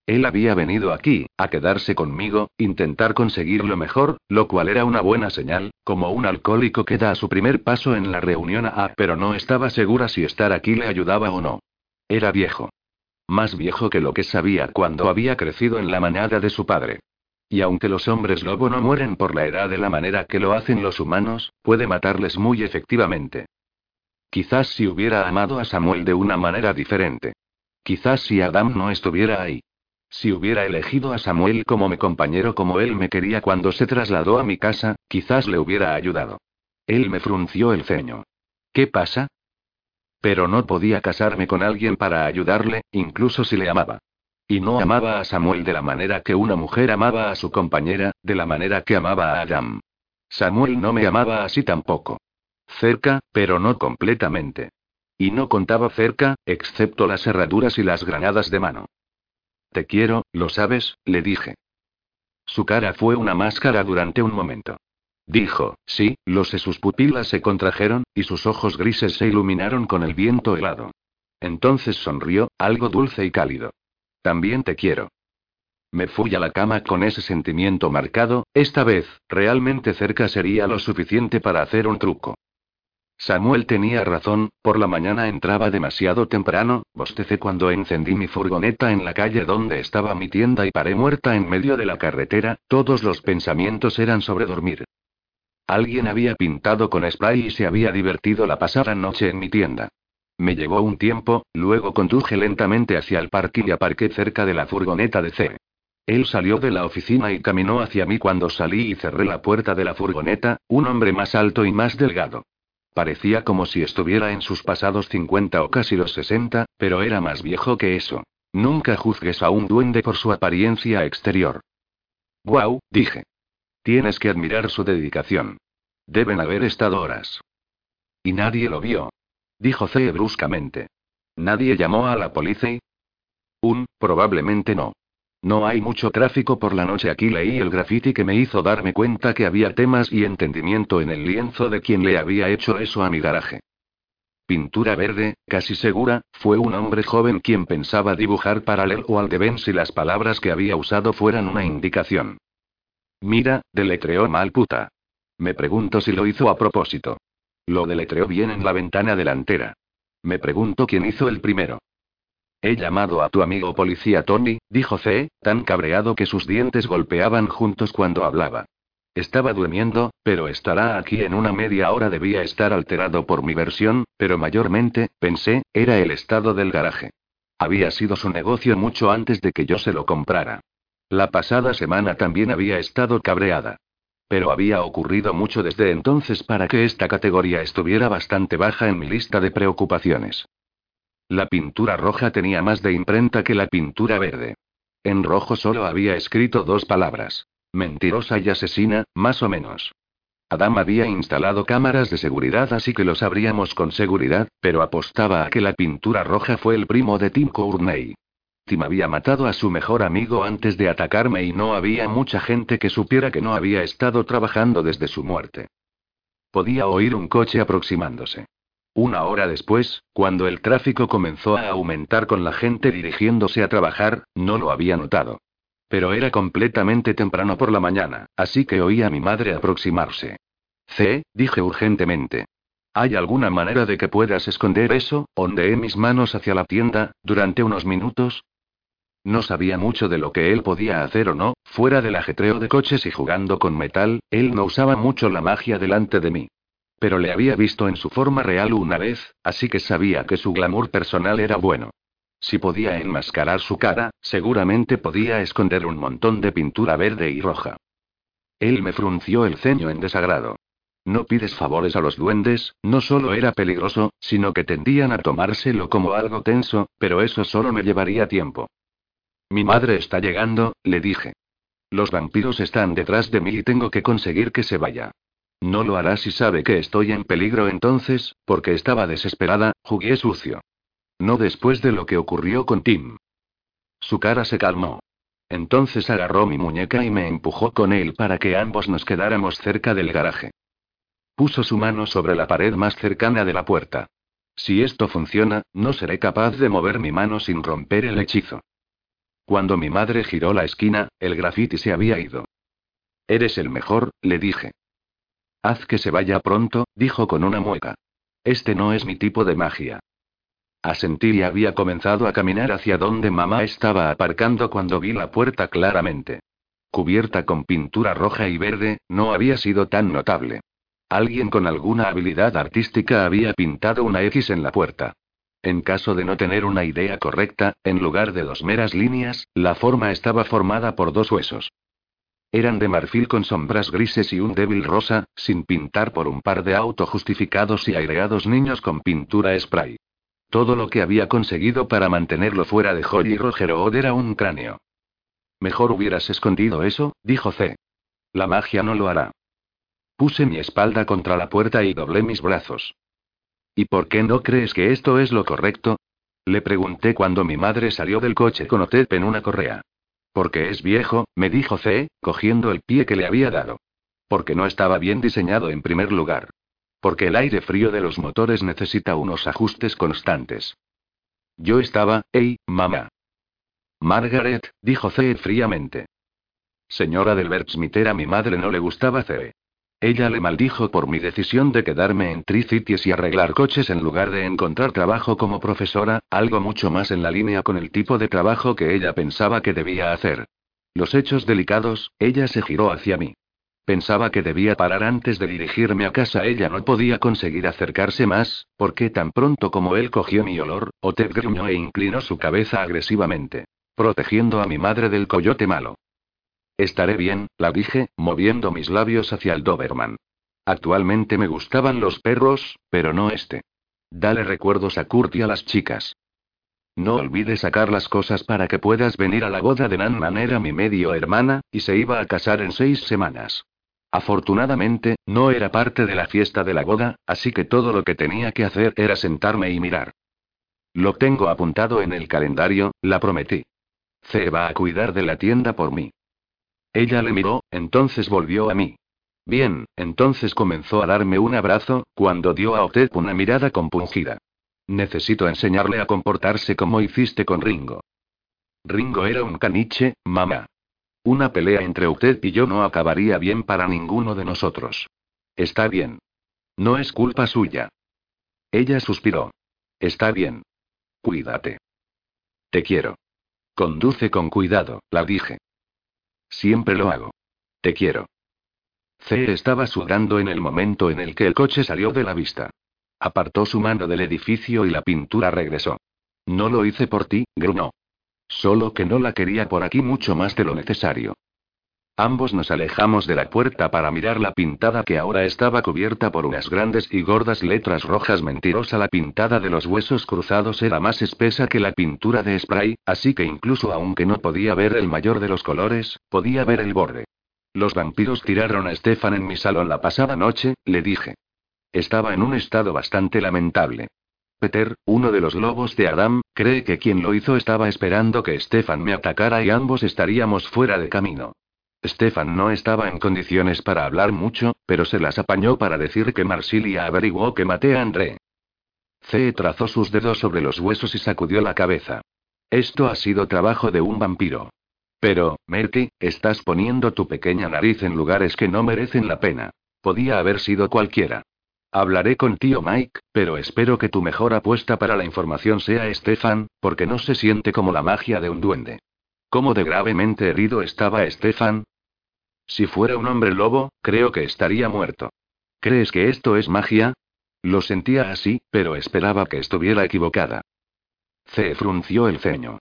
Él había venido aquí, a quedarse conmigo, intentar conseguir lo mejor, lo cual era una buena señal, como un alcohólico que da su primer paso en la reunión A, pero no estaba segura si estar aquí le ayudaba o no. Era viejo. Más viejo que lo que sabía cuando había crecido en la manada de su padre. Y aunque los hombres lobo no mueren por la edad de la manera que lo hacen los humanos, puede matarles muy efectivamente. Quizás si hubiera amado a Samuel de una manera diferente. Quizás si Adam no estuviera ahí. Si hubiera elegido a Samuel como mi compañero como él me quería cuando se trasladó a mi casa, quizás le hubiera ayudado. Él me frunció el ceño. ¿Qué pasa? Pero no podía casarme con alguien para ayudarle, incluso si le amaba. Y no amaba a Samuel de la manera que una mujer amaba a su compañera, de la manera que amaba a Adam. Samuel no me amaba así tampoco. Cerca, pero no completamente. Y no contaba cerca, excepto las herraduras y las granadas de mano. Te quiero, lo sabes, le dije. Su cara fue una máscara durante un momento. Dijo, sí, lo sé. Sus pupilas se contrajeron, y sus ojos grises se iluminaron con el viento helado. Entonces sonrió, algo dulce y cálido. También te quiero. Me fui a la cama con ese sentimiento marcado, esta vez, realmente cerca sería lo suficiente para hacer un truco. Samuel tenía razón, por la mañana entraba demasiado temprano, bostecé cuando encendí mi furgoneta en la calle donde estaba mi tienda y paré muerta en medio de la carretera, todos los pensamientos eran sobre dormir. Alguien había pintado con spray y se había divertido la pasada noche en mi tienda. Me llevó un tiempo, luego conduje lentamente hacia el parque y aparqué cerca de la furgoneta de C. Él salió de la oficina y caminó hacia mí cuando salí y cerré la puerta de la furgoneta, un hombre más alto y más delgado. Parecía como si estuviera en sus pasados 50 o casi los 60, pero era más viejo que eso. Nunca juzgues a un duende por su apariencia exterior. Guau, dije. Tienes que admirar su dedicación. Deben haber estado horas. Y nadie lo vio. Dijo C bruscamente. ¿Nadie llamó a la policía? Un, probablemente no. No hay mucho tráfico por la noche aquí. Leí el graffiti que me hizo darme cuenta que había temas y entendimiento en el lienzo de quien le había hecho eso a mi garaje. Pintura verde, casi segura, fue un hombre joven quien pensaba dibujar paralelo al de Ben si las palabras que había usado fueran una indicación. Mira, deletreó mal puta. Me pregunto si lo hizo a propósito. Lo deletreó bien en la ventana delantera. Me pregunto quién hizo el primero. He llamado a tu amigo policía Tony, dijo C, tan cabreado que sus dientes golpeaban juntos cuando hablaba. Estaba durmiendo, pero estará aquí en una media hora. Debía estar alterado por mi versión, pero mayormente, pensé, era el estado del garaje. Había sido su negocio mucho antes de que yo se lo comprara. La pasada semana también había estado cabreada. Pero había ocurrido mucho desde entonces para que esta categoría estuviera bastante baja en mi lista de preocupaciones. La pintura roja tenía más de imprenta que la pintura verde. En rojo solo había escrito dos palabras. Mentirosa y asesina, más o menos. Adam había instalado cámaras de seguridad así que lo sabríamos con seguridad, pero apostaba a que la pintura roja fue el primo de Tim Courtney. Tim había matado a su mejor amigo antes de atacarme y no había mucha gente que supiera que no había estado trabajando desde su muerte. Podía oír un coche aproximándose. Una hora después, cuando el tráfico comenzó a aumentar con la gente dirigiéndose a trabajar, no lo había notado. Pero era completamente temprano por la mañana, así que oí a mi madre aproximarse. C, dije urgentemente. ¿Hay alguna manera de que puedas esconder eso? Ondeé mis manos hacia la tienda, durante unos minutos, no sabía mucho de lo que él podía hacer o no, fuera del ajetreo de coches y jugando con metal, él no usaba mucho la magia delante de mí. Pero le había visto en su forma real una vez, así que sabía que su glamour personal era bueno. Si podía enmascarar su cara, seguramente podía esconder un montón de pintura verde y roja. Él me frunció el ceño en desagrado. No pides favores a los duendes, no solo era peligroso, sino que tendían a tomárselo como algo tenso, pero eso solo me llevaría tiempo. Mi madre está llegando, le dije. Los vampiros están detrás de mí y tengo que conseguir que se vaya. No lo hará si sabe que estoy en peligro entonces, porque estaba desesperada, jugué sucio. No después de lo que ocurrió con Tim. Su cara se calmó. Entonces agarró mi muñeca y me empujó con él para que ambos nos quedáramos cerca del garaje. Puso su mano sobre la pared más cercana de la puerta. Si esto funciona, no seré capaz de mover mi mano sin romper el hechizo. Cuando mi madre giró la esquina, el grafiti se había ido. Eres el mejor, le dije. Haz que se vaya pronto, dijo con una mueca. Este no es mi tipo de magia. Asentí y había comenzado a caminar hacia donde mamá estaba aparcando cuando vi la puerta claramente. cubierta con pintura roja y verde, no había sido tan notable. Alguien con alguna habilidad artística había pintado una X en la puerta. En caso de no tener una idea correcta, en lugar de dos meras líneas, la forma estaba formada por dos huesos. Eran de marfil con sombras grises y un débil rosa, sin pintar por un par de autojustificados y aireados niños con pintura spray. Todo lo que había conseguido para mantenerlo fuera de Holly Roger Odd era un cráneo. Mejor hubieras escondido eso, dijo C. La magia no lo hará. Puse mi espalda contra la puerta y doblé mis brazos. ¿Y por qué no crees que esto es lo correcto? Le pregunté cuando mi madre salió del coche con Otep en una correa. Porque es viejo, me dijo C, cogiendo el pie que le había dado. Porque no estaba bien diseñado en primer lugar. Porque el aire frío de los motores necesita unos ajustes constantes. Yo estaba, hey, mamá. Margaret, dijo C fríamente. Señora del Smith a mi madre no le gustaba C. Ella le maldijo por mi decisión de quedarme en Tri-Cities y arreglar coches en lugar de encontrar trabajo como profesora, algo mucho más en la línea con el tipo de trabajo que ella pensaba que debía hacer. Los hechos delicados, ella se giró hacia mí. Pensaba que debía parar antes de dirigirme a casa. Ella no podía conseguir acercarse más, porque tan pronto como él cogió mi olor, Otep gruñó e inclinó su cabeza agresivamente. Protegiendo a mi madre del coyote malo. Estaré bien, la dije, moviendo mis labios hacia el Doberman. Actualmente me gustaban los perros, pero no este. Dale recuerdos a Kurt y a las chicas. No olvides sacar las cosas para que puedas venir a la boda de Nan era mi medio hermana, y se iba a casar en seis semanas. Afortunadamente, no era parte de la fiesta de la boda, así que todo lo que tenía que hacer era sentarme y mirar. Lo tengo apuntado en el calendario, la prometí. C va a cuidar de la tienda por mí. Ella le miró, entonces volvió a mí. Bien, entonces comenzó a darme un abrazo, cuando dio a Otep una mirada compungida. Necesito enseñarle a comportarse como hiciste con Ringo. Ringo era un caniche, mamá. Una pelea entre usted y yo no acabaría bien para ninguno de nosotros. Está bien. No es culpa suya. Ella suspiró. Está bien. Cuídate. Te quiero. Conduce con cuidado, la dije. Siempre lo hago. Te quiero. C estaba sudando en el momento en el que el coche salió de la vista. Apartó su mano del edificio y la pintura regresó. No lo hice por ti, gruñó. Solo que no la quería por aquí mucho más de lo necesario. Ambos nos alejamos de la puerta para mirar la pintada que ahora estaba cubierta por unas grandes y gordas letras rojas mentirosa. La pintada de los huesos cruzados era más espesa que la pintura de spray, así que incluso aunque no podía ver el mayor de los colores, podía ver el borde. Los vampiros tiraron a Stefan en mi salón la pasada noche, le dije. Estaba en un estado bastante lamentable. Peter, uno de los lobos de Adam, cree que quien lo hizo estaba esperando que Stefan me atacara y ambos estaríamos fuera de camino. Stefan no estaba en condiciones para hablar mucho, pero se las apañó para decir que Marsilia averiguó que maté a André. C trazó sus dedos sobre los huesos y sacudió la cabeza. Esto ha sido trabajo de un vampiro. Pero, Merky, estás poniendo tu pequeña nariz en lugares que no merecen la pena. Podía haber sido cualquiera. Hablaré con tío Mike, pero espero que tu mejor apuesta para la información sea Stefan, porque no se siente como la magia de un duende. ¿Cómo de gravemente herido estaba Stefan? Si fuera un hombre lobo, creo que estaría muerto. ¿Crees que esto es magia? Lo sentía así, pero esperaba que estuviera equivocada. C frunció el ceño.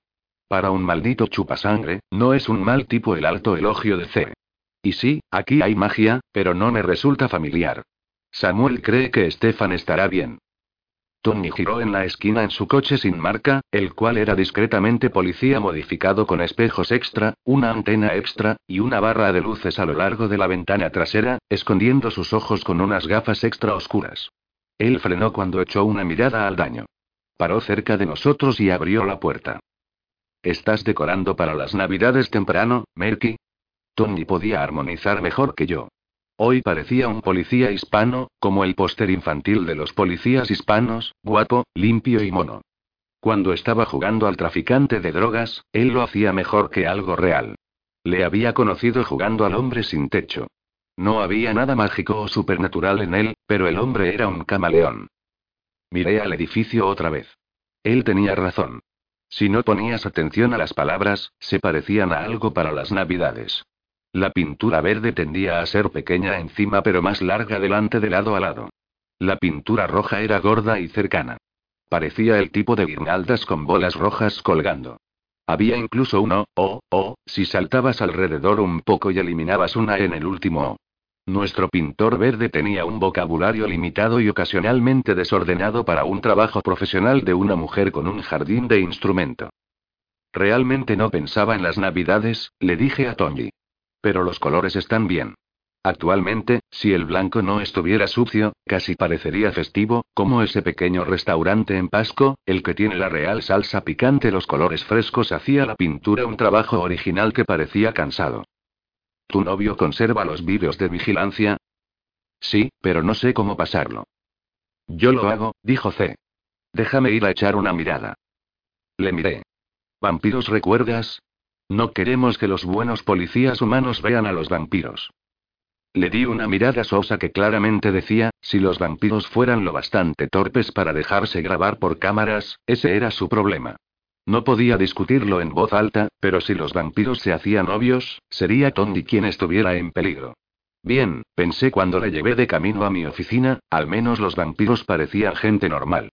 Para un maldito chupasangre, no es un mal tipo el alto elogio de C. Y sí, aquí hay magia, pero no me resulta familiar. Samuel cree que Stefan estará bien. Tony giró en la esquina en su coche sin marca, el cual era discretamente policía modificado con espejos extra, una antena extra, y una barra de luces a lo largo de la ventana trasera, escondiendo sus ojos con unas gafas extra oscuras. Él frenó cuando echó una mirada al daño. Paró cerca de nosotros y abrió la puerta. ¿Estás decorando para las navidades temprano, Merky? Tony podía armonizar mejor que yo. Hoy parecía un policía hispano, como el póster infantil de los policías hispanos, guapo, limpio y mono. Cuando estaba jugando al traficante de drogas, él lo hacía mejor que algo real. Le había conocido jugando al hombre sin techo. No había nada mágico o supernatural en él, pero el hombre era un camaleón. Miré al edificio otra vez. Él tenía razón. Si no ponías atención a las palabras, se parecían a algo para las navidades. La pintura verde tendía a ser pequeña encima pero más larga delante de lado a lado. La pintura roja era gorda y cercana. Parecía el tipo de guirnaldas con bolas rojas colgando. Había incluso uno, o, o, si saltabas alrededor un poco y eliminabas una en el último. Nuestro pintor verde tenía un vocabulario limitado y ocasionalmente desordenado para un trabajo profesional de una mujer con un jardín de instrumento. Realmente no pensaba en las navidades, le dije a Tony. Pero los colores están bien. Actualmente, si el blanco no estuviera sucio, casi parecería festivo, como ese pequeño restaurante en Pasco, el que tiene la real salsa picante. Los colores frescos hacía la pintura un trabajo original que parecía cansado. ¿Tu novio conserva los vídeos de vigilancia? Sí, pero no sé cómo pasarlo. Yo lo hago, dijo C. Déjame ir a echar una mirada. Le miré. ¿Vampiros recuerdas? No queremos que los buenos policías humanos vean a los vampiros. Le di una mirada sosa que claramente decía, si los vampiros fueran lo bastante torpes para dejarse grabar por cámaras, ese era su problema. No podía discutirlo en voz alta, pero si los vampiros se hacían obvios, sería Tondi quien estuviera en peligro. Bien, pensé cuando le llevé de camino a mi oficina, al menos los vampiros parecían gente normal.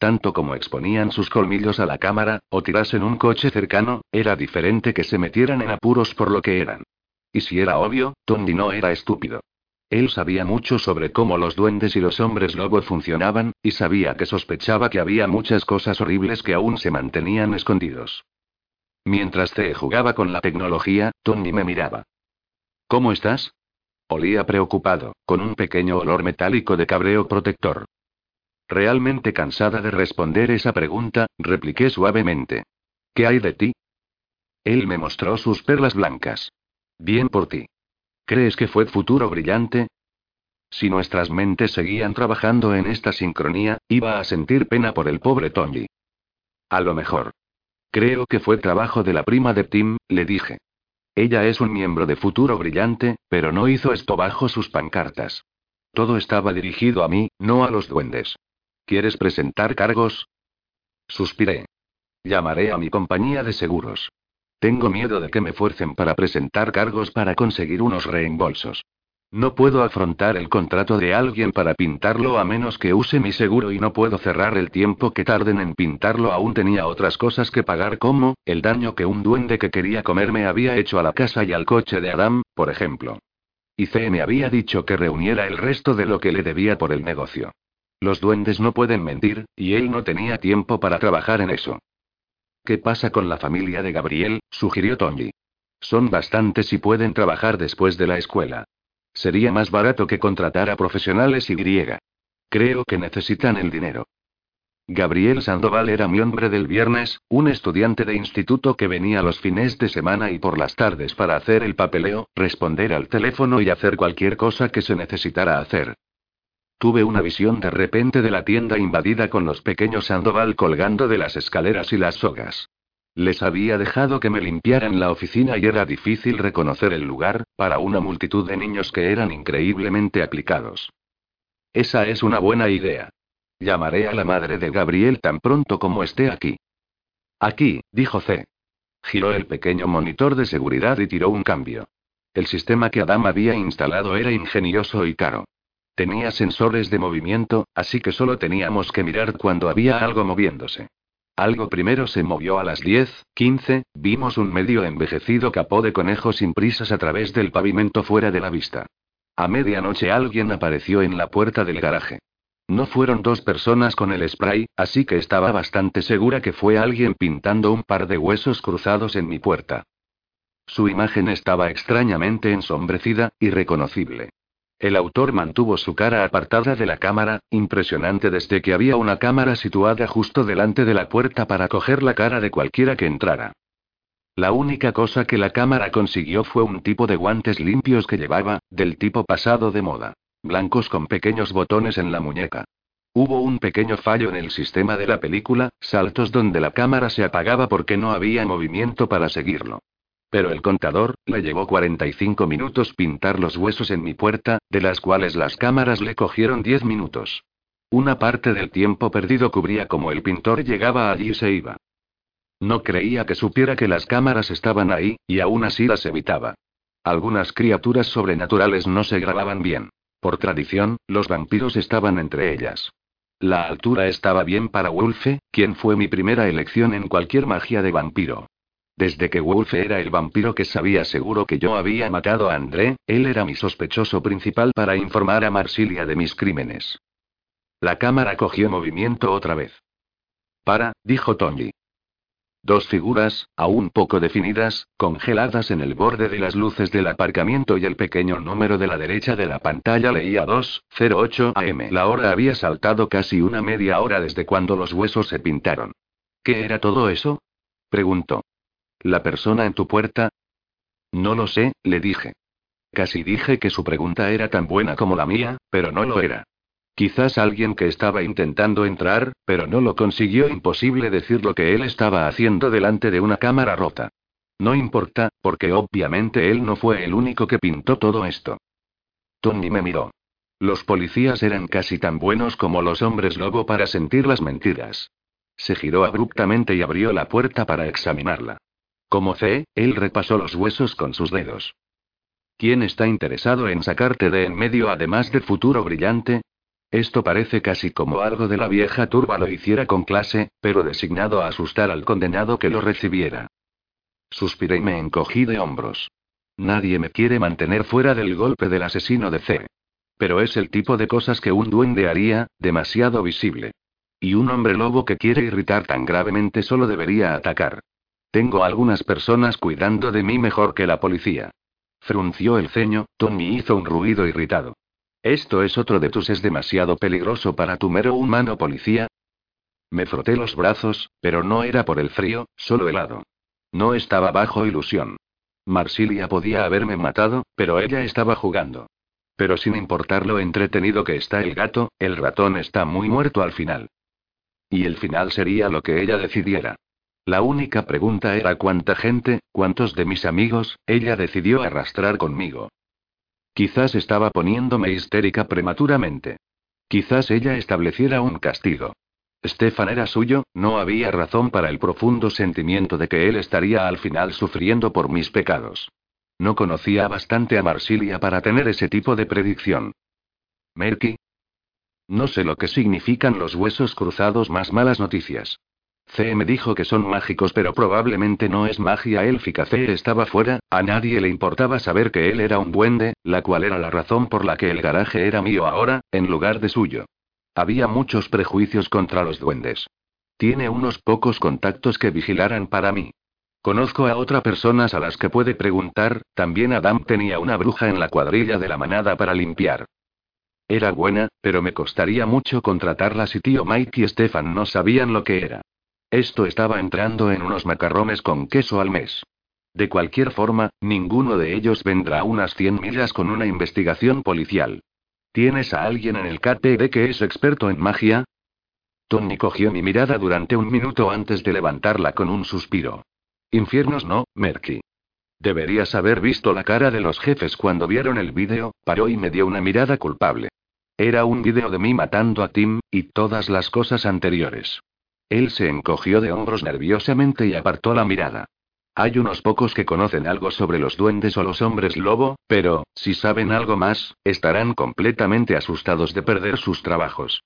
Tanto como exponían sus colmillos a la cámara, o tirasen un coche cercano, era diferente que se metieran en apuros por lo que eran. Y si era obvio, Tondi no era estúpido. Él sabía mucho sobre cómo los duendes y los hombres lobo funcionaban, y sabía que sospechaba que había muchas cosas horribles que aún se mantenían escondidos. Mientras C jugaba con la tecnología, Tony me miraba. ¿Cómo estás? Olía preocupado, con un pequeño olor metálico de cabreo protector. Realmente cansada de responder esa pregunta, repliqué suavemente. ¿Qué hay de ti? Él me mostró sus perlas blancas. Bien por ti. ¿Crees que fue futuro brillante? Si nuestras mentes seguían trabajando en esta sincronía, iba a sentir pena por el pobre Tony. A lo mejor. Creo que fue trabajo de la prima de Tim, le dije. Ella es un miembro de Futuro Brillante, pero no hizo esto bajo sus pancartas. Todo estaba dirigido a mí, no a los duendes. ¿Quieres presentar cargos? Suspiré. Llamaré a mi compañía de seguros. Tengo miedo de que me fuercen para presentar cargos para conseguir unos reembolsos. No puedo afrontar el contrato de alguien para pintarlo a menos que use mi seguro y no puedo cerrar el tiempo que tarden en pintarlo. Aún tenía otras cosas que pagar como, el daño que un duende que quería comerme había hecho a la casa y al coche de Adam, por ejemplo. Y C me había dicho que reuniera el resto de lo que le debía por el negocio. Los duendes no pueden mentir, y él no tenía tiempo para trabajar en eso. ¿Qué pasa con la familia de Gabriel? sugirió Tony. Son bastantes y pueden trabajar después de la escuela. Sería más barato que contratar a profesionales y griega. Creo que necesitan el dinero. Gabriel Sandoval era mi hombre del viernes, un estudiante de instituto que venía los fines de semana y por las tardes para hacer el papeleo, responder al teléfono y hacer cualquier cosa que se necesitara hacer. Tuve una visión de repente de la tienda invadida con los pequeños Sandoval colgando de las escaleras y las sogas. Les había dejado que me limpiaran la oficina y era difícil reconocer el lugar, para una multitud de niños que eran increíblemente aplicados. Esa es una buena idea. Llamaré a la madre de Gabriel tan pronto como esté aquí. Aquí, dijo C. Giró el pequeño monitor de seguridad y tiró un cambio. El sistema que Adam había instalado era ingenioso y caro. Tenía sensores de movimiento, así que solo teníamos que mirar cuando había algo moviéndose. Algo primero se movió a las 10, 15, vimos un medio envejecido capó de conejo sin prisas a través del pavimento fuera de la vista. A medianoche alguien apareció en la puerta del garaje. No fueron dos personas con el spray, así que estaba bastante segura que fue alguien pintando un par de huesos cruzados en mi puerta. Su imagen estaba extrañamente ensombrecida, irreconocible. El autor mantuvo su cara apartada de la cámara, impresionante desde que había una cámara situada justo delante de la puerta para coger la cara de cualquiera que entrara. La única cosa que la cámara consiguió fue un tipo de guantes limpios que llevaba, del tipo pasado de moda. Blancos con pequeños botones en la muñeca. Hubo un pequeño fallo en el sistema de la película, saltos donde la cámara se apagaba porque no había movimiento para seguirlo. Pero el contador, le llevó 45 minutos pintar los huesos en mi puerta, de las cuales las cámaras le cogieron 10 minutos. Una parte del tiempo perdido cubría como el pintor llegaba allí y se iba. No creía que supiera que las cámaras estaban ahí, y aún así las evitaba. Algunas criaturas sobrenaturales no se grababan bien. Por tradición, los vampiros estaban entre ellas. La altura estaba bien para Wolfe, quien fue mi primera elección en cualquier magia de vampiro. Desde que Wolfe era el vampiro que sabía seguro que yo había matado a André, él era mi sospechoso principal para informar a Marsilia de mis crímenes. La cámara cogió movimiento otra vez. Para, dijo Tony. Dos figuras, aún poco definidas, congeladas en el borde de las luces del aparcamiento y el pequeño número de la derecha de la pantalla leía 2.08 am. La hora había saltado casi una media hora desde cuando los huesos se pintaron. ¿Qué era todo eso? preguntó. ¿La persona en tu puerta? No lo sé, le dije. Casi dije que su pregunta era tan buena como la mía, pero no lo era. Quizás alguien que estaba intentando entrar, pero no lo consiguió. Imposible decir lo que él estaba haciendo delante de una cámara rota. No importa, porque obviamente él no fue el único que pintó todo esto. Tony me miró. Los policías eran casi tan buenos como los hombres lobo para sentir las mentiras. Se giró abruptamente y abrió la puerta para examinarla. Como C, él repasó los huesos con sus dedos. ¿Quién está interesado en sacarte de en medio además de futuro brillante? Esto parece casi como algo de la vieja turba lo hiciera con clase, pero designado a asustar al condenado que lo recibiera. Suspiré y me encogí de hombros. Nadie me quiere mantener fuera del golpe del asesino de C. Pero es el tipo de cosas que un duende haría, demasiado visible. Y un hombre lobo que quiere irritar tan gravemente solo debería atacar. Tengo algunas personas cuidando de mí mejor que la policía. Frunció el ceño, Tony hizo un ruido irritado. ¿Esto es otro de tus es demasiado peligroso para tu mero humano policía? Me froté los brazos, pero no era por el frío, solo helado. No estaba bajo ilusión. Marsilia podía haberme matado, pero ella estaba jugando. Pero sin importar lo entretenido que está el gato, el ratón está muy muerto al final. Y el final sería lo que ella decidiera. La única pregunta era cuánta gente, cuántos de mis amigos, ella decidió arrastrar conmigo. Quizás estaba poniéndome histérica prematuramente. Quizás ella estableciera un castigo. Stefan era suyo, no había razón para el profundo sentimiento de que él estaría al final sufriendo por mis pecados. No conocía bastante a Marsilia para tener ese tipo de predicción. Merky. No sé lo que significan los huesos cruzados más malas noticias. C me dijo que son mágicos, pero probablemente no es magia élfica. C estaba fuera, a nadie le importaba saber que él era un duende, la cual era la razón por la que el garaje era mío ahora, en lugar de suyo. Había muchos prejuicios contra los duendes. Tiene unos pocos contactos que vigilaran para mí. Conozco a otras personas a las que puede preguntar, también Adam tenía una bruja en la cuadrilla de la manada para limpiar. Era buena, pero me costaría mucho contratarla si tío Mike y Stefan no sabían lo que era. Esto estaba entrando en unos macarrones con queso al mes. De cualquier forma, ninguno de ellos vendrá unas 100 millas con una investigación policial. ¿Tienes a alguien en el KTD que es experto en magia? Tony cogió mi mirada durante un minuto antes de levantarla con un suspiro. Infiernos no, Merky. Deberías haber visto la cara de los jefes cuando vieron el vídeo, paró y me dio una mirada culpable. Era un vídeo de mí matando a Tim, y todas las cosas anteriores. Él se encogió de hombros nerviosamente y apartó la mirada. Hay unos pocos que conocen algo sobre los duendes o los hombres lobo, pero, si saben algo más, estarán completamente asustados de perder sus trabajos.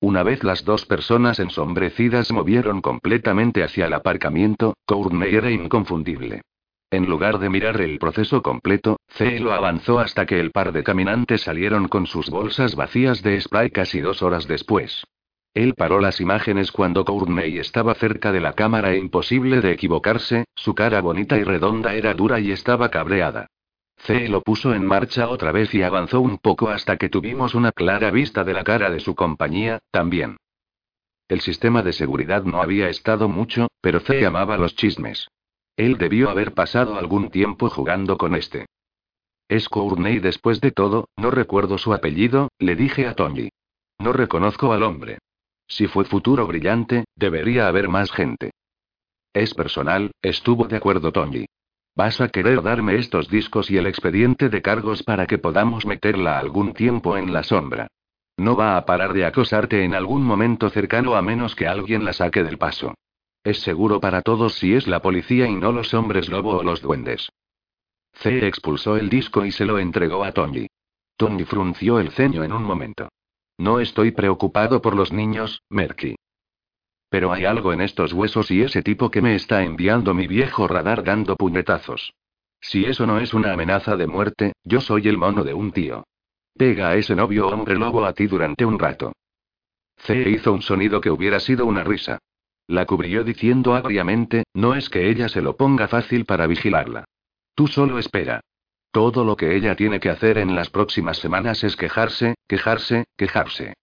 Una vez las dos personas ensombrecidas movieron completamente hacia el aparcamiento, Courtney era inconfundible. En lugar de mirar el proceso completo, C lo avanzó hasta que el par de caminantes salieron con sus bolsas vacías de spray casi dos horas después. Él paró las imágenes cuando Courtney estaba cerca de la cámara imposible de equivocarse, su cara bonita y redonda era dura y estaba cabreada. C lo puso en marcha otra vez y avanzó un poco hasta que tuvimos una clara vista de la cara de su compañía, también. El sistema de seguridad no había estado mucho, pero C amaba los chismes. Él debió haber pasado algún tiempo jugando con este. Es Courtney después de todo, no recuerdo su apellido, le dije a Tony. No reconozco al hombre. Si fue futuro brillante, debería haber más gente. Es personal, estuvo de acuerdo Tony. Vas a querer darme estos discos y el expediente de cargos para que podamos meterla algún tiempo en la sombra. No va a parar de acosarte en algún momento cercano a menos que alguien la saque del paso. Es seguro para todos si es la policía y no los hombres lobo o los duendes. C expulsó el disco y se lo entregó a Tony. Tony frunció el ceño en un momento. No estoy preocupado por los niños, Merky. Pero hay algo en estos huesos y ese tipo que me está enviando mi viejo radar dando puñetazos. Si eso no es una amenaza de muerte, yo soy el mono de un tío. Pega a ese novio hombre lobo a ti durante un rato. C hizo un sonido que hubiera sido una risa. La cubrió diciendo agriamente, no es que ella se lo ponga fácil para vigilarla. Tú solo espera. Todo lo que ella tiene que hacer en las próximas semanas es quejarse, quejarse, quejarse.